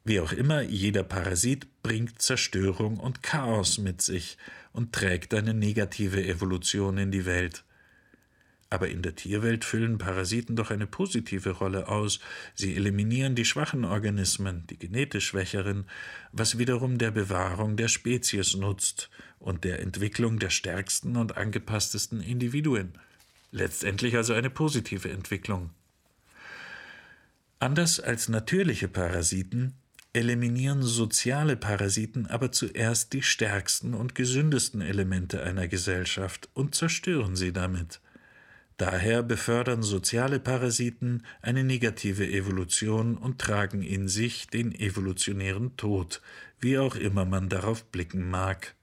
Wie auch immer, jeder Parasit bringt Zerstörung und Chaos mit sich und trägt eine negative Evolution in die Welt. Aber in der Tierwelt füllen Parasiten doch eine positive Rolle aus. Sie eliminieren die schwachen Organismen, die genetisch schwächeren, was wiederum der Bewahrung der Spezies nutzt und der Entwicklung der stärksten und angepasstesten Individuen. Letztendlich also eine positive Entwicklung. Anders als natürliche Parasiten eliminieren soziale Parasiten aber zuerst die stärksten und gesündesten Elemente einer Gesellschaft und zerstören sie damit. Daher befördern soziale Parasiten eine negative Evolution und tragen in sich den evolutionären Tod, wie auch immer man darauf blicken mag.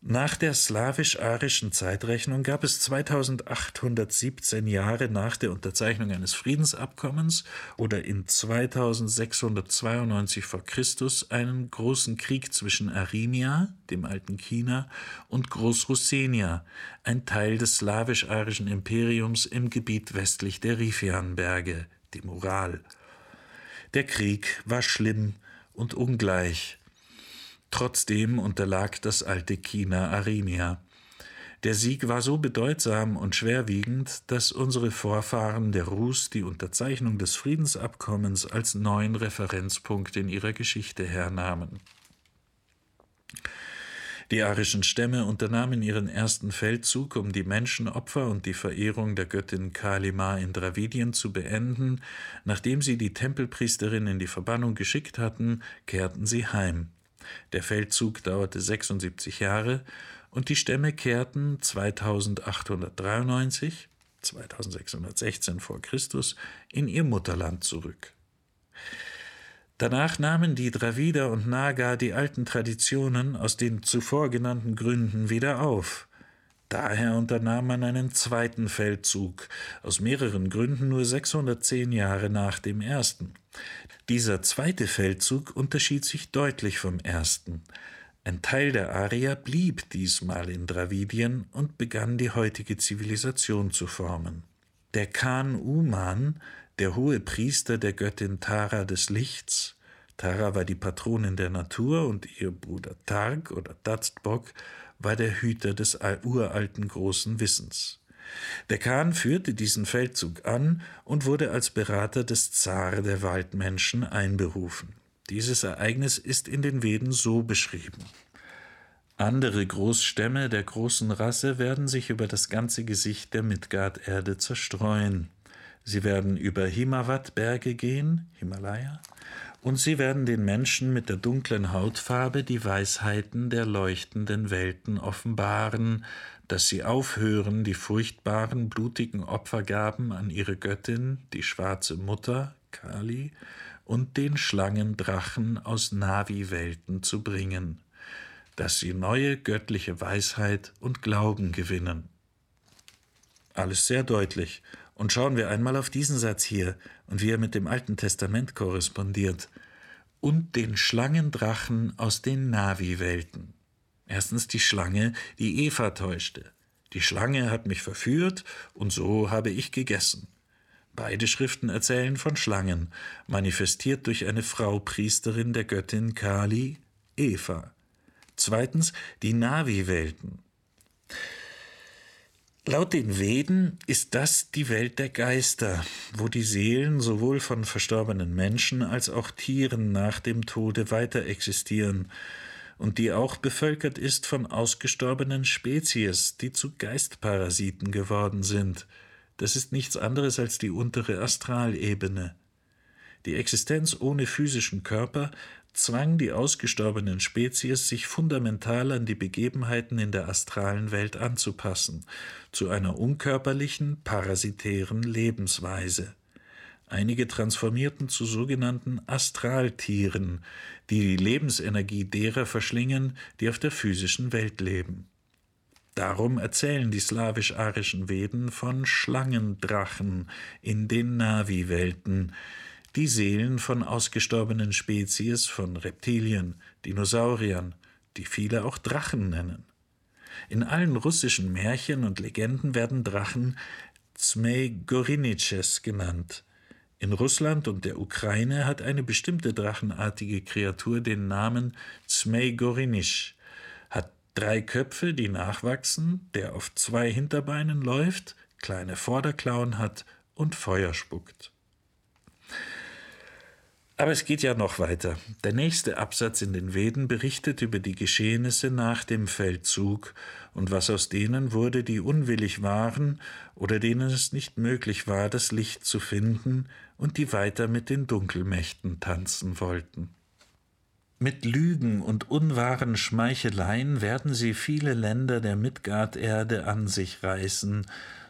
Nach der slawisch-arischen Zeitrechnung gab es 2817 Jahre nach der Unterzeichnung eines Friedensabkommens oder in 2692 v. Chr. einen großen Krieg zwischen Arimia, dem alten China, und Großrussenia, ein Teil des slawisch-arischen Imperiums im Gebiet westlich der Rifianberge, dem Ural. Der Krieg war schlimm und ungleich. Trotzdem unterlag das alte China Arimia. Der Sieg war so bedeutsam und schwerwiegend, dass unsere Vorfahren der Rus die Unterzeichnung des Friedensabkommens als neuen Referenzpunkt in ihrer Geschichte hernahmen. Die arischen Stämme unternahmen ihren ersten Feldzug, um die Menschenopfer und die Verehrung der Göttin Kalima in Dravidien zu beenden. Nachdem sie die Tempelpriesterin in die Verbannung geschickt hatten, kehrten sie heim. Der Feldzug dauerte 76 Jahre und die Stämme kehrten 2893, 2616 vor Christus, in ihr Mutterland zurück. Danach nahmen die Dravider und Naga die alten Traditionen aus den zuvor genannten Gründen wieder auf. Daher unternahm man einen zweiten Feldzug, aus mehreren Gründen nur 610 Jahre nach dem ersten. Dieser zweite Feldzug unterschied sich deutlich vom ersten. Ein Teil der Arier blieb diesmal in Dravidien und begann die heutige Zivilisation zu formen. Der Khan Uman, der hohe Priester der Göttin Tara des Lichts, Tara war die Patronin der Natur und ihr Bruder Targ oder Daztbok war der Hüter des uralten großen Wissens. Der Khan führte diesen Feldzug an und wurde als Berater des Zar der Waldmenschen einberufen. Dieses Ereignis ist in den Veden so beschrieben. Andere Großstämme der großen Rasse werden sich über das ganze Gesicht der Midgard-Erde zerstreuen. Sie werden über Himavat-Berge gehen, Himalaya, und sie werden den Menschen mit der dunklen Hautfarbe die Weisheiten der leuchtenden Welten offenbaren, dass sie aufhören, die furchtbaren, blutigen Opfergaben an ihre Göttin, die schwarze Mutter, Kali, und den Schlangendrachen aus Navi-Welten zu bringen, dass sie neue göttliche Weisheit und Glauben gewinnen. Alles sehr deutlich. Und schauen wir einmal auf diesen Satz hier. und wie er mit dem Alten Testament korrespondiert, und den Schlangendrachen aus den Navi-Welten. Erstens die Schlange, die Eva täuschte. Die Schlange hat mich verführt, und so habe ich gegessen. Beide Schriften erzählen von Schlangen, manifestiert durch eine Frau Priesterin der Göttin Kali, Eva. Zweitens die Navi-Welten. Laut den Veden ist das die Welt der Geister, wo die Seelen sowohl von verstorbenen Menschen als auch Tieren nach dem Tode weiter existieren und die auch bevölkert ist von ausgestorbenen Spezies, die zu Geistparasiten geworden sind. Das ist nichts anderes als die untere Astralebene. Die Existenz ohne physischen Körper zwang die ausgestorbenen Spezies, sich fundamental an die Begebenheiten in der astralen Welt anzupassen, zu einer unkörperlichen, parasitären Lebensweise. Einige transformierten zu sogenannten Astraltieren, die die Lebensenergie derer verschlingen, die auf der physischen Welt leben. Darum erzählen die slawisch-arischen Veden von Schlangendrachen in den Navi-Welten, die Seelen von ausgestorbenen Spezies, von Reptilien, Dinosauriern, die viele auch Drachen nennen. In allen russischen Märchen und Legenden werden Drachen Zmei-Goriniches genannt. In Russland und der Ukraine hat eine bestimmte drachenartige Kreatur den Namen Zmei-Gorinisch, hat drei Köpfe, die nachwachsen, der auf zwei Hinterbeinen läuft, kleine Vorderklauen hat und Feuer spuckt. Aber es geht ja noch weiter. Der nächste Absatz in den Veden berichtet über die Geschehnisse nach dem Feldzug und was aus denen wurde, die unwillig waren oder denen es nicht möglich war, das Licht zu finden und die weiter mit den Dunkelmächten tanzen wollten. Mit Lügen und unwahren Schmeicheleien werden sie viele Länder der Midgard-Erde an sich reißen,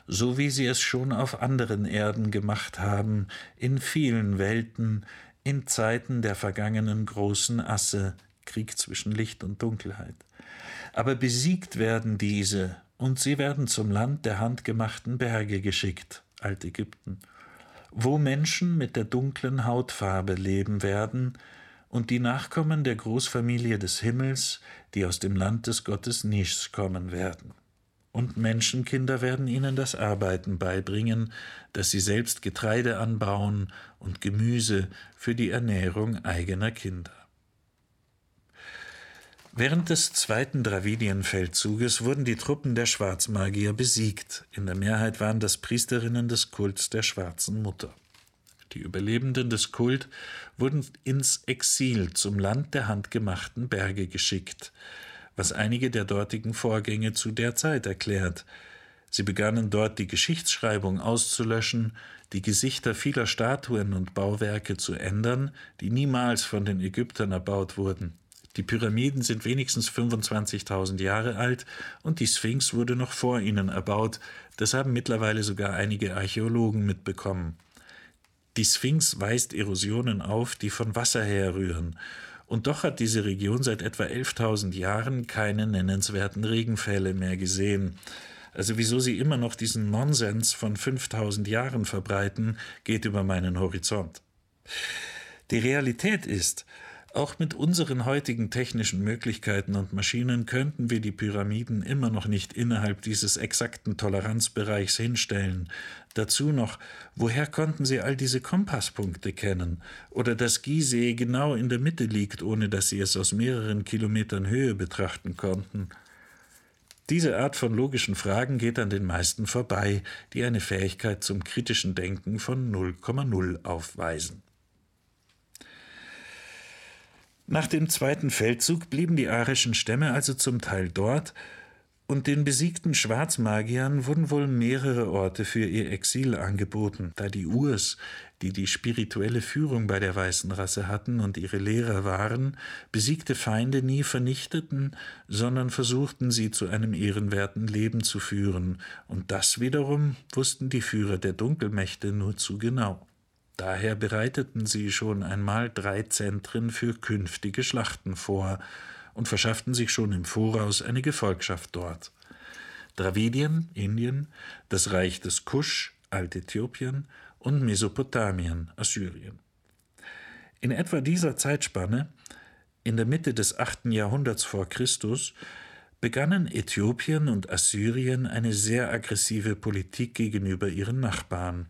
so wie sie es schon auf anderen Erden gemacht haben, in vielen Welten, in Zeiten der vergangenen großen Asse, Krieg zwischen Licht und Dunkelheit. Aber besiegt werden diese, und sie werden zum Land der handgemachten Berge geschickt, Altägypten, wo Menschen mit der dunklen Hautfarbe leben werden, und die Nachkommen der Großfamilie des Himmels, die aus dem Land des Gottes Nischs kommen werden und Menschenkinder werden ihnen das Arbeiten beibringen, dass sie selbst Getreide anbauen und Gemüse für die Ernährung eigener Kinder. Während des zweiten Dravidienfeldzuges wurden die Truppen der Schwarzmagier besiegt. In der Mehrheit waren das Priesterinnen des Kults der Schwarzen Mutter. Die Überlebenden des Kult wurden ins Exil zum Land der handgemachten Berge geschickt was einige der dortigen Vorgänge zu der Zeit erklärt. Sie begannen dort die Geschichtsschreibung auszulöschen, die Gesichter vieler Statuen und Bauwerke zu ändern, die niemals von den Ägyptern erbaut wurden. Die Pyramiden sind wenigstens 25.000 Jahre alt und die Sphinx wurde noch vor ihnen erbaut. Das haben mittlerweile sogar einige Archäologen mitbekommen. Die Sphinx weist Erosionen auf, die von Wasser herrühren und doch hat diese Region seit etwa 11.000 Jahren keine nennenswerten Regenfälle mehr gesehen. Also wieso sie immer noch diesen Nonsens von 5000 Jahren verbreiten, geht über meinen Horizont. Die Realität ist, auch mit unseren heutigen technischen Möglichkeiten und Maschinen könnten wir die Pyramiden immer noch nicht innerhalb dieses exakten Toleranzbereichs hinstellen. Dazu noch, woher konnten sie all diese Kompasspunkte kennen? Oder dass Gizeh genau in der Mitte liegt, ohne dass sie es aus mehreren Kilometern Höhe betrachten konnten? Diese Art von logischen Fragen geht an den meisten vorbei, die eine Fähigkeit zum kritischen Denken von 0,0 aufweisen. Nach dem zweiten Feldzug blieben die arischen Stämme also zum Teil dort, und den besiegten Schwarzmagiern wurden wohl mehrere Orte für ihr Exil angeboten, da die Urs, die die spirituelle Führung bei der weißen Rasse hatten und ihre Lehrer waren, besiegte Feinde nie vernichteten, sondern versuchten sie zu einem ehrenwerten Leben zu führen, und das wiederum wussten die Führer der Dunkelmächte nur zu genau. Daher bereiteten sie schon einmal drei Zentren für künftige Schlachten vor und verschafften sich schon im Voraus eine Gefolgschaft dort. Dravidien, Indien, das Reich des Kusch, Altäthiopien und Mesopotamien, Assyrien. In etwa dieser Zeitspanne, in der Mitte des 8. Jahrhunderts vor Christus, begannen Äthiopien und Assyrien eine sehr aggressive Politik gegenüber ihren Nachbarn.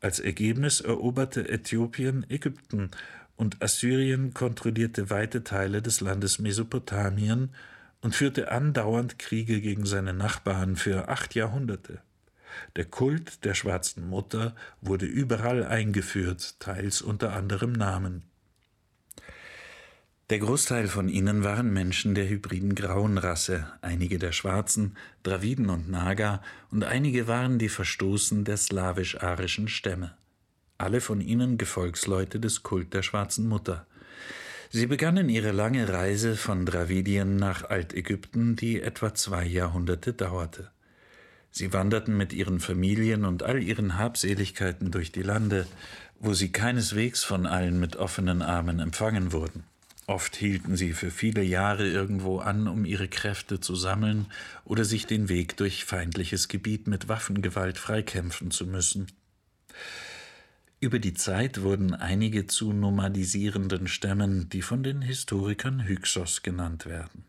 Als Ergebnis eroberte Äthiopien Ägypten und Assyrien kontrollierte weite Teile des Landes Mesopotamien und führte andauernd Kriege gegen seine Nachbarn für acht Jahrhunderte. Der Kult der schwarzen Mutter wurde überall eingeführt, teils unter anderem Namen. Der Großteil von ihnen waren Menschen der hybriden grauen Rasse, einige der Schwarzen, Draviden und Naga, und einige waren die Verstoßen der slawisch-arischen Stämme. Alle von ihnen Gefolgsleute des Kult der schwarzen Mutter. Sie begannen ihre lange Reise von Dravidien nach Altägypten, die etwa zwei Jahrhunderte dauerte. Sie wanderten mit ihren Familien und all ihren Habseligkeiten durch die Lande, wo sie keineswegs von allen mit offenen Armen empfangen wurden. Oft hielten sie für viele Jahre irgendwo an, um ihre Kräfte zu sammeln oder sich den Weg durch feindliches Gebiet mit Waffengewalt freikämpfen zu müssen. Über die Zeit wurden einige zu nomadisierenden Stämmen, die von den Historikern Hyksos genannt werden.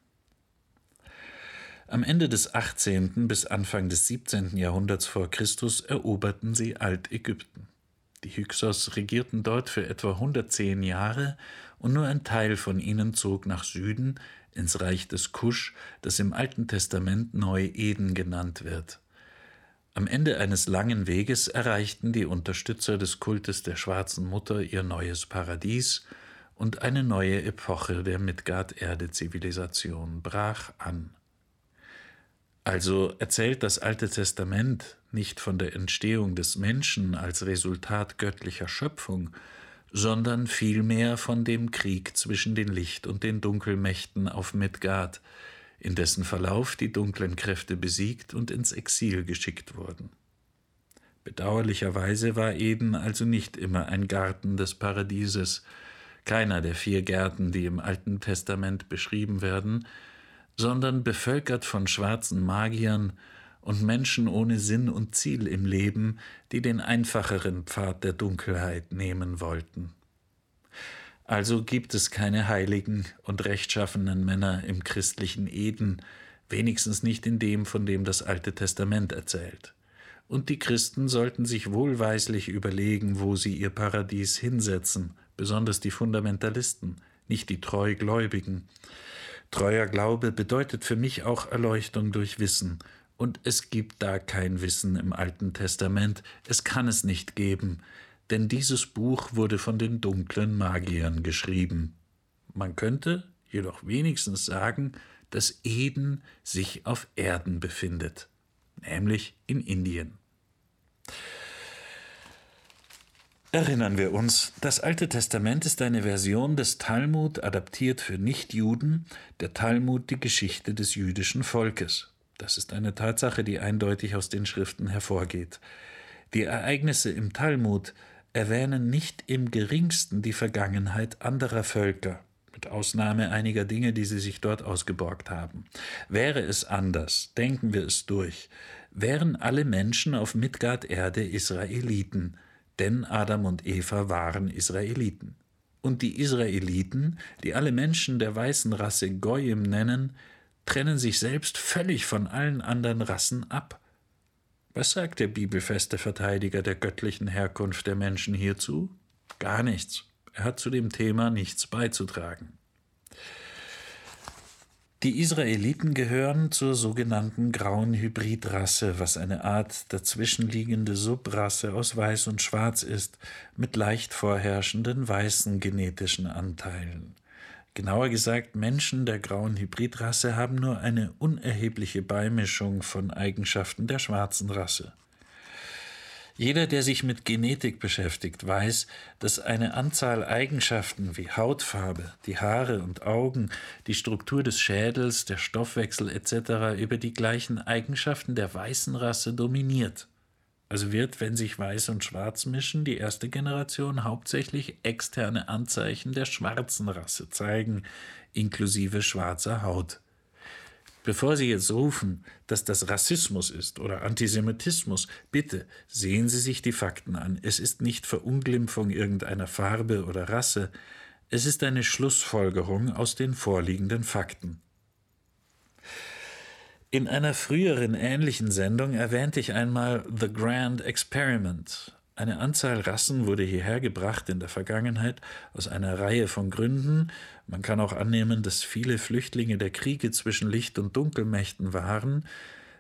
Am Ende des 18. bis Anfang des 17. Jahrhunderts vor Christus eroberten sie Altägypten. Die Hyksos regierten dort für etwa 110 Jahre und nur ein Teil von ihnen zog nach Süden ins Reich des Kusch, das im Alten Testament Neu-Eden genannt wird. Am Ende eines langen Weges erreichten die Unterstützer des Kultes der schwarzen Mutter ihr neues Paradies und eine neue Epoche der Midgard-Erde-Zivilisation brach an. Also erzählt das Alte Testament nicht von der Entstehung des Menschen als Resultat göttlicher Schöpfung, sondern vielmehr von dem Krieg zwischen den Licht- und den Dunkelmächten auf Midgard, in dessen Verlauf die dunklen Kräfte besiegt und ins Exil geschickt wurden. Bedauerlicherweise war Eden also nicht immer ein Garten des Paradieses, keiner der vier Gärten, die im Alten Testament beschrieben werden, sondern bevölkert von schwarzen Magiern und Menschen ohne Sinn und Ziel im Leben, die den einfacheren Pfad der Dunkelheit nehmen wollten. Also gibt es keine heiligen und rechtschaffenen Männer im christlichen Eden, wenigstens nicht in dem, von dem das Alte Testament erzählt. Und die Christen sollten sich wohlweislich überlegen, wo sie ihr Paradies hinsetzen, besonders die Fundamentalisten, nicht die Treugläubigen. Treuer Glaube bedeutet für mich auch Erleuchtung durch Wissen, und es gibt da kein Wissen im Alten Testament, es kann es nicht geben, denn dieses Buch wurde von den dunklen Magiern geschrieben. Man könnte jedoch wenigstens sagen, dass Eden sich auf Erden befindet, nämlich in Indien. Erinnern wir uns, das Alte Testament ist eine Version des Talmud adaptiert für Nichtjuden, der Talmud die Geschichte des jüdischen Volkes. Das ist eine Tatsache, die eindeutig aus den Schriften hervorgeht. Die Ereignisse im Talmud erwähnen nicht im geringsten die Vergangenheit anderer Völker, mit Ausnahme einiger Dinge, die sie sich dort ausgeborgt haben. Wäre es anders, denken wir es durch, wären alle Menschen auf Midgard-Erde Israeliten, denn Adam und Eva waren Israeliten. Und die Israeliten, die alle Menschen der weißen Rasse Goyim nennen, trennen sich selbst völlig von allen anderen Rassen ab. Was sagt der bibelfeste Verteidiger der göttlichen Herkunft der Menschen hierzu? Gar nichts. Er hat zu dem Thema nichts beizutragen. Die Israeliten gehören zur sogenannten grauen Hybridrasse, was eine Art dazwischenliegende Subrasse aus Weiß und Schwarz ist, mit leicht vorherrschenden weißen genetischen Anteilen. Genauer gesagt, Menschen der grauen Hybridrasse haben nur eine unerhebliche Beimischung von Eigenschaften der schwarzen Rasse. Jeder, der sich mit Genetik beschäftigt, weiß, dass eine Anzahl Eigenschaften wie Hautfarbe, die Haare und Augen, die Struktur des Schädels, der Stoffwechsel etc. über die gleichen Eigenschaften der weißen Rasse dominiert. Also wird, wenn sich Weiß und Schwarz mischen, die erste Generation hauptsächlich externe Anzeichen der schwarzen Rasse zeigen, inklusive schwarzer Haut. Bevor Sie jetzt rufen, dass das Rassismus ist oder Antisemitismus, bitte sehen Sie sich die Fakten an. Es ist nicht Verunglimpfung irgendeiner Farbe oder Rasse, es ist eine Schlussfolgerung aus den vorliegenden Fakten. In einer früheren ähnlichen Sendung erwähnte ich einmal The Grand Experiment, eine Anzahl Rassen wurde hierher gebracht in der Vergangenheit aus einer Reihe von Gründen. Man kann auch annehmen, dass viele Flüchtlinge der Kriege zwischen Licht- und Dunkelmächten waren.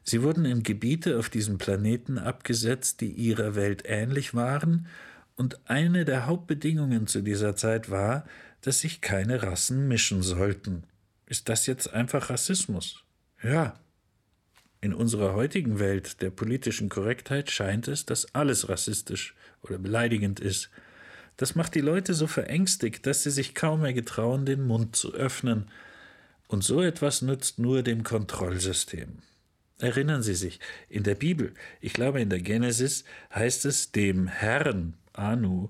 Sie wurden in Gebiete auf diesem Planeten abgesetzt, die ihrer Welt ähnlich waren, und eine der Hauptbedingungen zu dieser Zeit war, dass sich keine Rassen mischen sollten. Ist das jetzt einfach Rassismus? Ja, in unserer heutigen Welt der politischen Korrektheit scheint es, dass alles rassistisch oder beleidigend ist. Das macht die Leute so verängstigt, dass sie sich kaum mehr getrauen, den Mund zu öffnen. Und so etwas nützt nur dem Kontrollsystem. Erinnern Sie sich, in der Bibel, ich glaube in der Genesis, heißt es dem Herrn, Anu,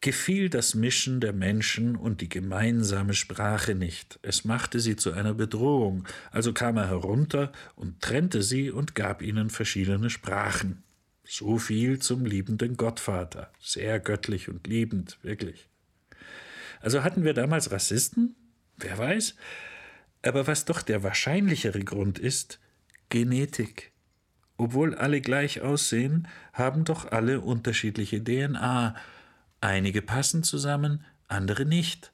gefiel das Mischen der Menschen und die gemeinsame Sprache nicht. Es machte sie zu einer Bedrohung. Also kam er herunter und trennte sie und gab ihnen verschiedene Sprachen. So viel zum liebenden Gottvater. Sehr göttlich und liebend, wirklich. Also hatten wir damals Rassisten? Wer weiß? Aber was doch der wahrscheinlichere Grund ist, Genetik. Obwohl alle gleich aussehen, haben doch alle unterschiedliche DNA, Einige passen zusammen, andere nicht.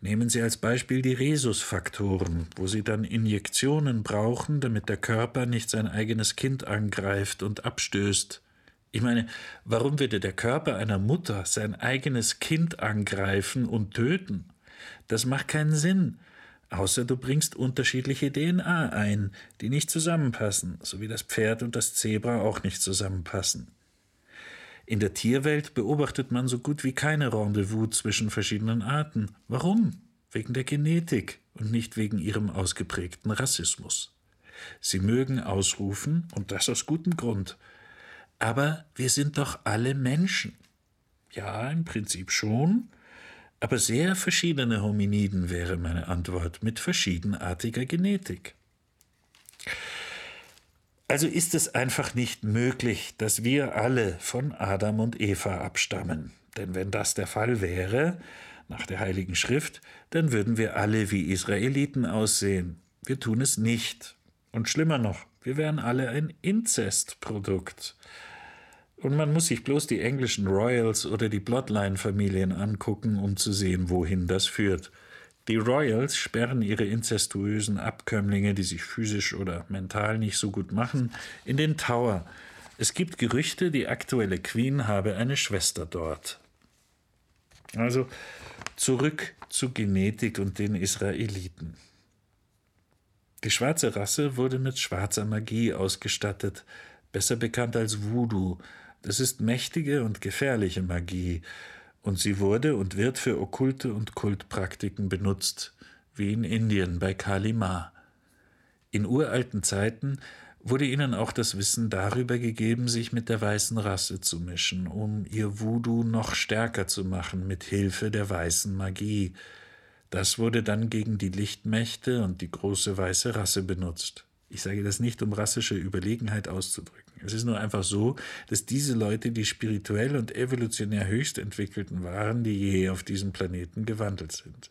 Nehmen Sie als Beispiel die Rhesusfaktoren, wo Sie dann Injektionen brauchen, damit der Körper nicht sein eigenes Kind angreift und abstößt. Ich meine, warum würde der Körper einer Mutter sein eigenes Kind angreifen und töten? Das macht keinen Sinn, außer du bringst unterschiedliche DNA ein, die nicht zusammenpassen, so wie das Pferd und das Zebra auch nicht zusammenpassen. In der Tierwelt beobachtet man so gut wie keine Rendezvous zwischen verschiedenen Arten. Warum? Wegen der Genetik und nicht wegen ihrem ausgeprägten Rassismus. Sie mögen ausrufen, und das aus gutem Grund. Aber wir sind doch alle Menschen. Ja, im Prinzip schon, aber sehr verschiedene Hominiden wäre meine Antwort mit verschiedenartiger Genetik. Also ist es einfach nicht möglich, dass wir alle von Adam und Eva abstammen. Denn wenn das der Fall wäre, nach der Heiligen Schrift, dann würden wir alle wie Israeliten aussehen. Wir tun es nicht. Und schlimmer noch, wir wären alle ein Inzestprodukt. Und man muss sich bloß die englischen Royals oder die Bloodline-Familien angucken, um zu sehen, wohin das führt. Die Royals sperren ihre inzestuösen Abkömmlinge, die sich physisch oder mental nicht so gut machen, in den Tower. Es gibt Gerüchte, die aktuelle Queen habe eine Schwester dort. Also zurück zu Genetik und den Israeliten. Die schwarze Rasse wurde mit schwarzer Magie ausgestattet, besser bekannt als Voodoo. Das ist mächtige und gefährliche Magie, und sie wurde und wird für okkulte und Kultpraktiken benutzt, wie in Indien bei Kali Ma. In uralten Zeiten wurde ihnen auch das Wissen darüber gegeben, sich mit der weißen Rasse zu mischen, um ihr Voodoo noch stärker zu machen mit Hilfe der weißen Magie. Das wurde dann gegen die Lichtmächte und die große weiße Rasse benutzt. Ich sage das nicht, um rassische Überlegenheit auszudrücken. Es ist nur einfach so, dass diese Leute die spirituell und evolutionär höchst entwickelten waren, die je auf diesem Planeten gewandelt sind.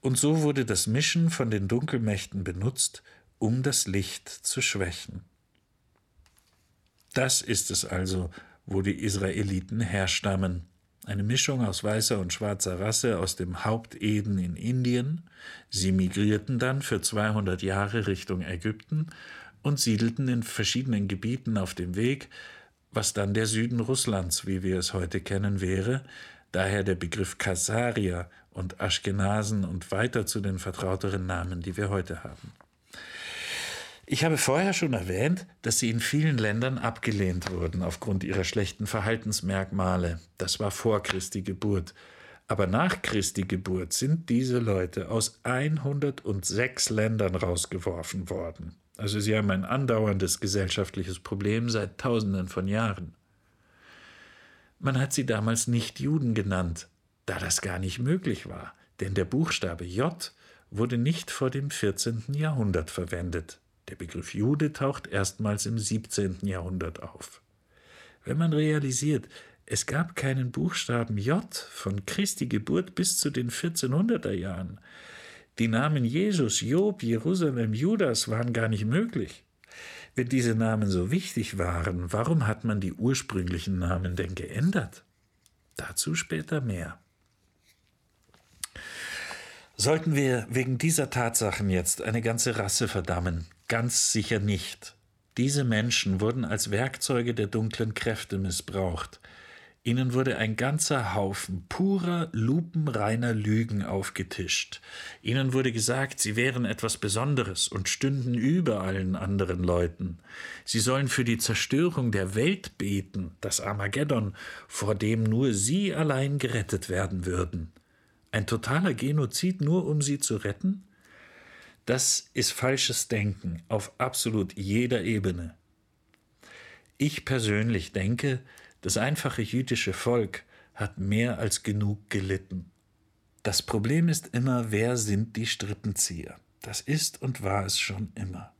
Und so wurde das Mischen von den Dunkelmächten benutzt, um das Licht zu schwächen. Das ist es also, wo die Israeliten herstammen. Eine Mischung aus weißer und schwarzer Rasse aus dem Haupteden in Indien. Sie migrierten dann für 200 Jahre Richtung Ägypten und siedelten in verschiedenen Gebieten auf dem Weg, was dann der Süden Russlands, wie wir es heute kennen, wäre, daher der Begriff Kasarier und Aschkenasen und weiter zu den vertrauteren Namen, die wir heute haben. Ich habe vorher schon erwähnt, dass sie in vielen Ländern abgelehnt wurden aufgrund ihrer schlechten Verhaltensmerkmale. Das war vor Christi Geburt. Aber nach Christi Geburt sind diese Leute aus 106 Ländern rausgeworfen worden. Also sie haben ein andauerndes gesellschaftliches Problem seit Tausenden von Jahren. Man hat sie damals nicht Juden genannt, da das gar nicht möglich war, denn der Buchstabe J wurde nicht vor dem 14. Jahrhundert verwendet. Der Begriff Jude taucht erstmals im 17. Jahrhundert auf. Wenn man realisiert, es gab keinen Buchstaben J von Christi Geburt bis zu den 1400er Jahren. Die Namen Jesus, Job, Jerusalem, Judas waren gar nicht möglich. Wenn diese Namen so wichtig waren, warum hat man die ursprünglichen Namen denn geändert? Dazu später mehr. Sollten wir wegen dieser Tatsachen jetzt eine ganze Rasse verdammen? Ganz sicher nicht. Diese Menschen wurden als Werkzeuge der dunklen Kräfte missbraucht. Ihnen wurde ein ganzer Haufen purer, lupenreiner Lügen aufgetischt. Ihnen wurde gesagt, sie wären etwas Besonderes und stünden über allen anderen Leuten. Sie sollen für die Zerstörung der Welt beten, das Armageddon, vor dem nur sie allein gerettet werden würden. Ein totaler Genozid nur um sie zu retten? Das ist falsches Denken auf absolut jeder Ebene. Ich persönlich denke, das einfache jüdische Volk hat mehr als genug gelitten. Das Problem ist immer, wer sind die Strippenzieher? Das ist und war es schon immer.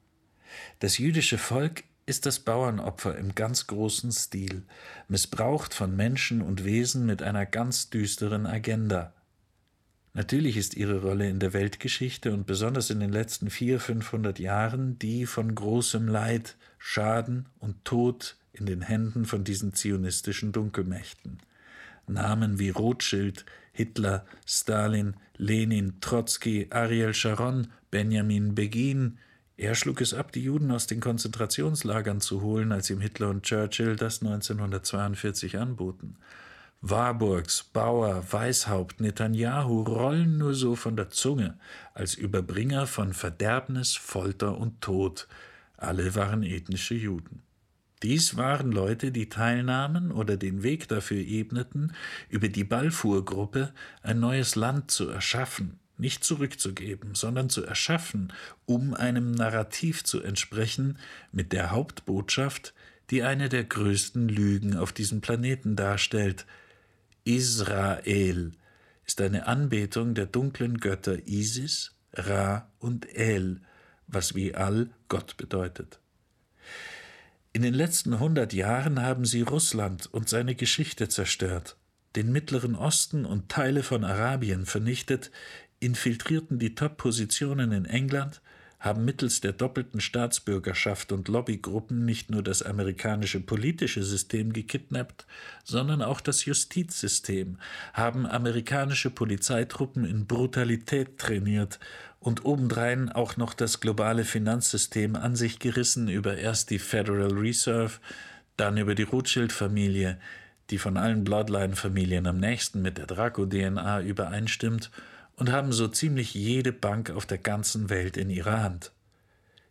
Das jüdische Volk ist das Bauernopfer im ganz großen Stil, missbraucht von Menschen und Wesen mit einer ganz düsteren Agenda. Natürlich ist ihre Rolle in der Weltgeschichte und besonders in den letzten vier, fünfhundert Jahren die von großem Leid, Schaden und Tod in den Händen von diesen zionistischen Dunkelmächten. Namen wie Rothschild, Hitler, Stalin, Lenin, Trotzki, Ariel Sharon, Benjamin Begin, er schlug es ab, die Juden aus den Konzentrationslagern zu holen, als ihm Hitler und Churchill das 1942 anboten. Warburgs, Bauer, Weishaupt, Netanyahu rollen nur so von der Zunge als Überbringer von Verderbnis, Folter und Tod. Alle waren ethnische Juden. Dies waren Leute, die teilnahmen oder den Weg dafür ebneten, über die Balfour-Gruppe ein neues Land zu erschaffen, nicht zurückzugeben, sondern zu erschaffen, um einem Narrativ zu entsprechen, mit der Hauptbotschaft, die eine der größten Lügen auf diesem Planeten darstellt. Israel ist eine Anbetung der dunklen Götter Isis, Ra und El, was wie Al Gott bedeutet. In den letzten hundert Jahren haben sie Russland und seine Geschichte zerstört, den Mittleren Osten und Teile von Arabien vernichtet, infiltrierten die Top-Positionen in England, haben mittels der doppelten Staatsbürgerschaft und Lobbygruppen nicht nur das amerikanische politische System gekidnappt, sondern auch das Justizsystem, haben amerikanische Polizeitruppen in Brutalität trainiert und obendrein auch noch das globale Finanzsystem an sich gerissen über erst die Federal Reserve, dann über die Rothschild-Familie, die von allen Bloodline-Familien am nächsten mit der Draco-DNA übereinstimmt, und haben so ziemlich jede Bank auf der ganzen Welt in ihrer Hand.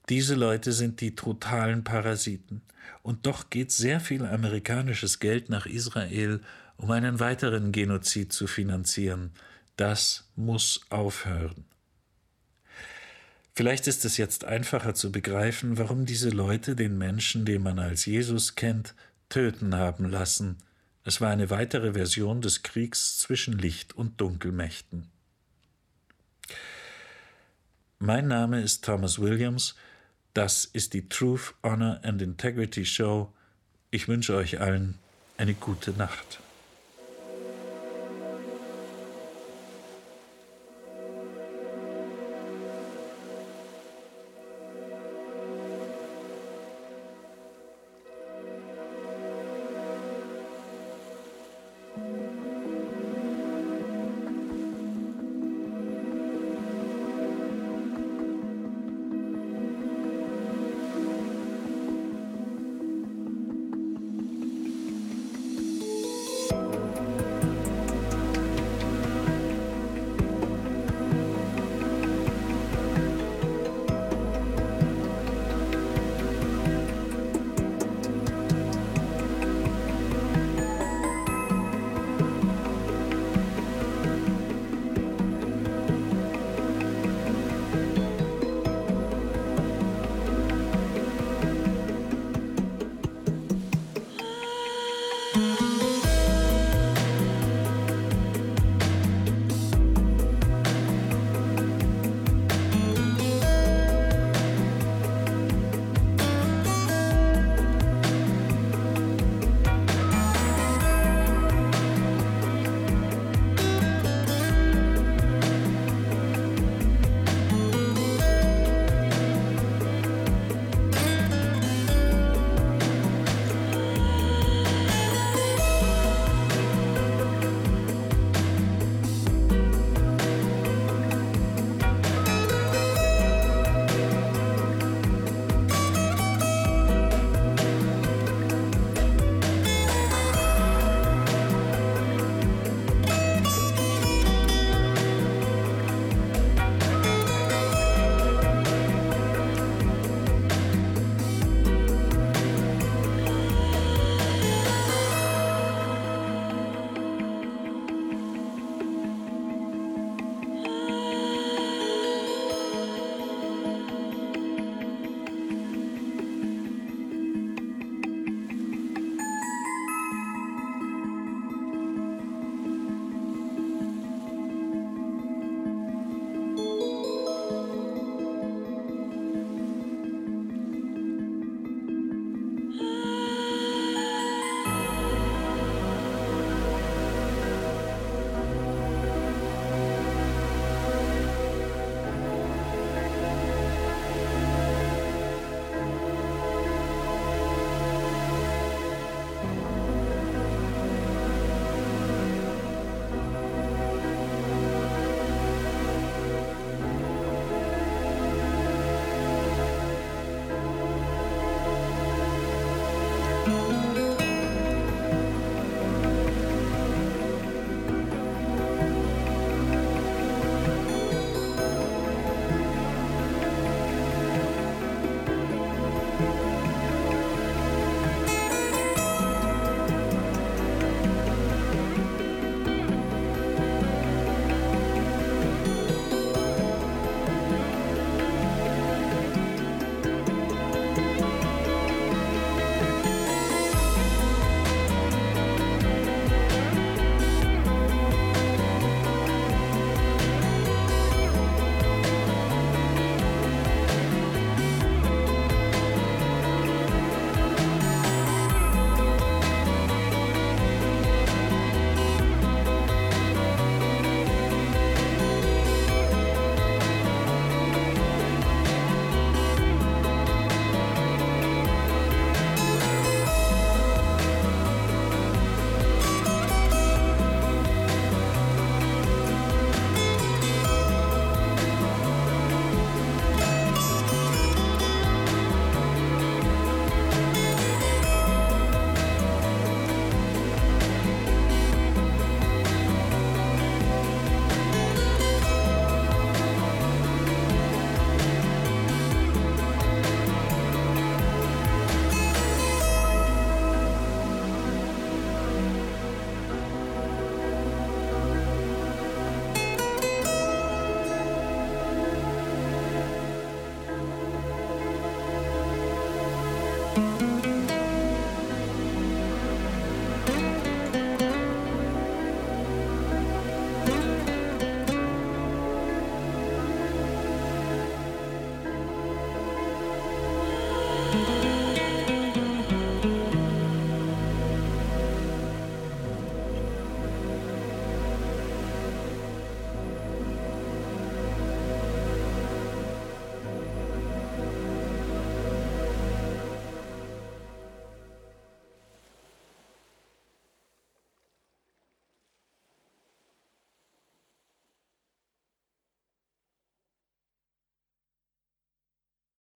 Diese Leute sind die totalen Parasiten. Und doch geht sehr viel amerikanisches Geld nach Israel, um einen weiteren Genozid zu finanzieren. Das muss aufhören. Vielleicht ist es jetzt einfacher zu begreifen, warum diese Leute den Menschen, den man als Jesus kennt, töten haben lassen. Es war eine weitere Version des Kriegs zwischen Licht und Dunkelmächten. Mein Name ist Thomas Williams. Das ist die Truth, Honor and Integrity Show. Ich wünsche euch allen eine gute Nacht.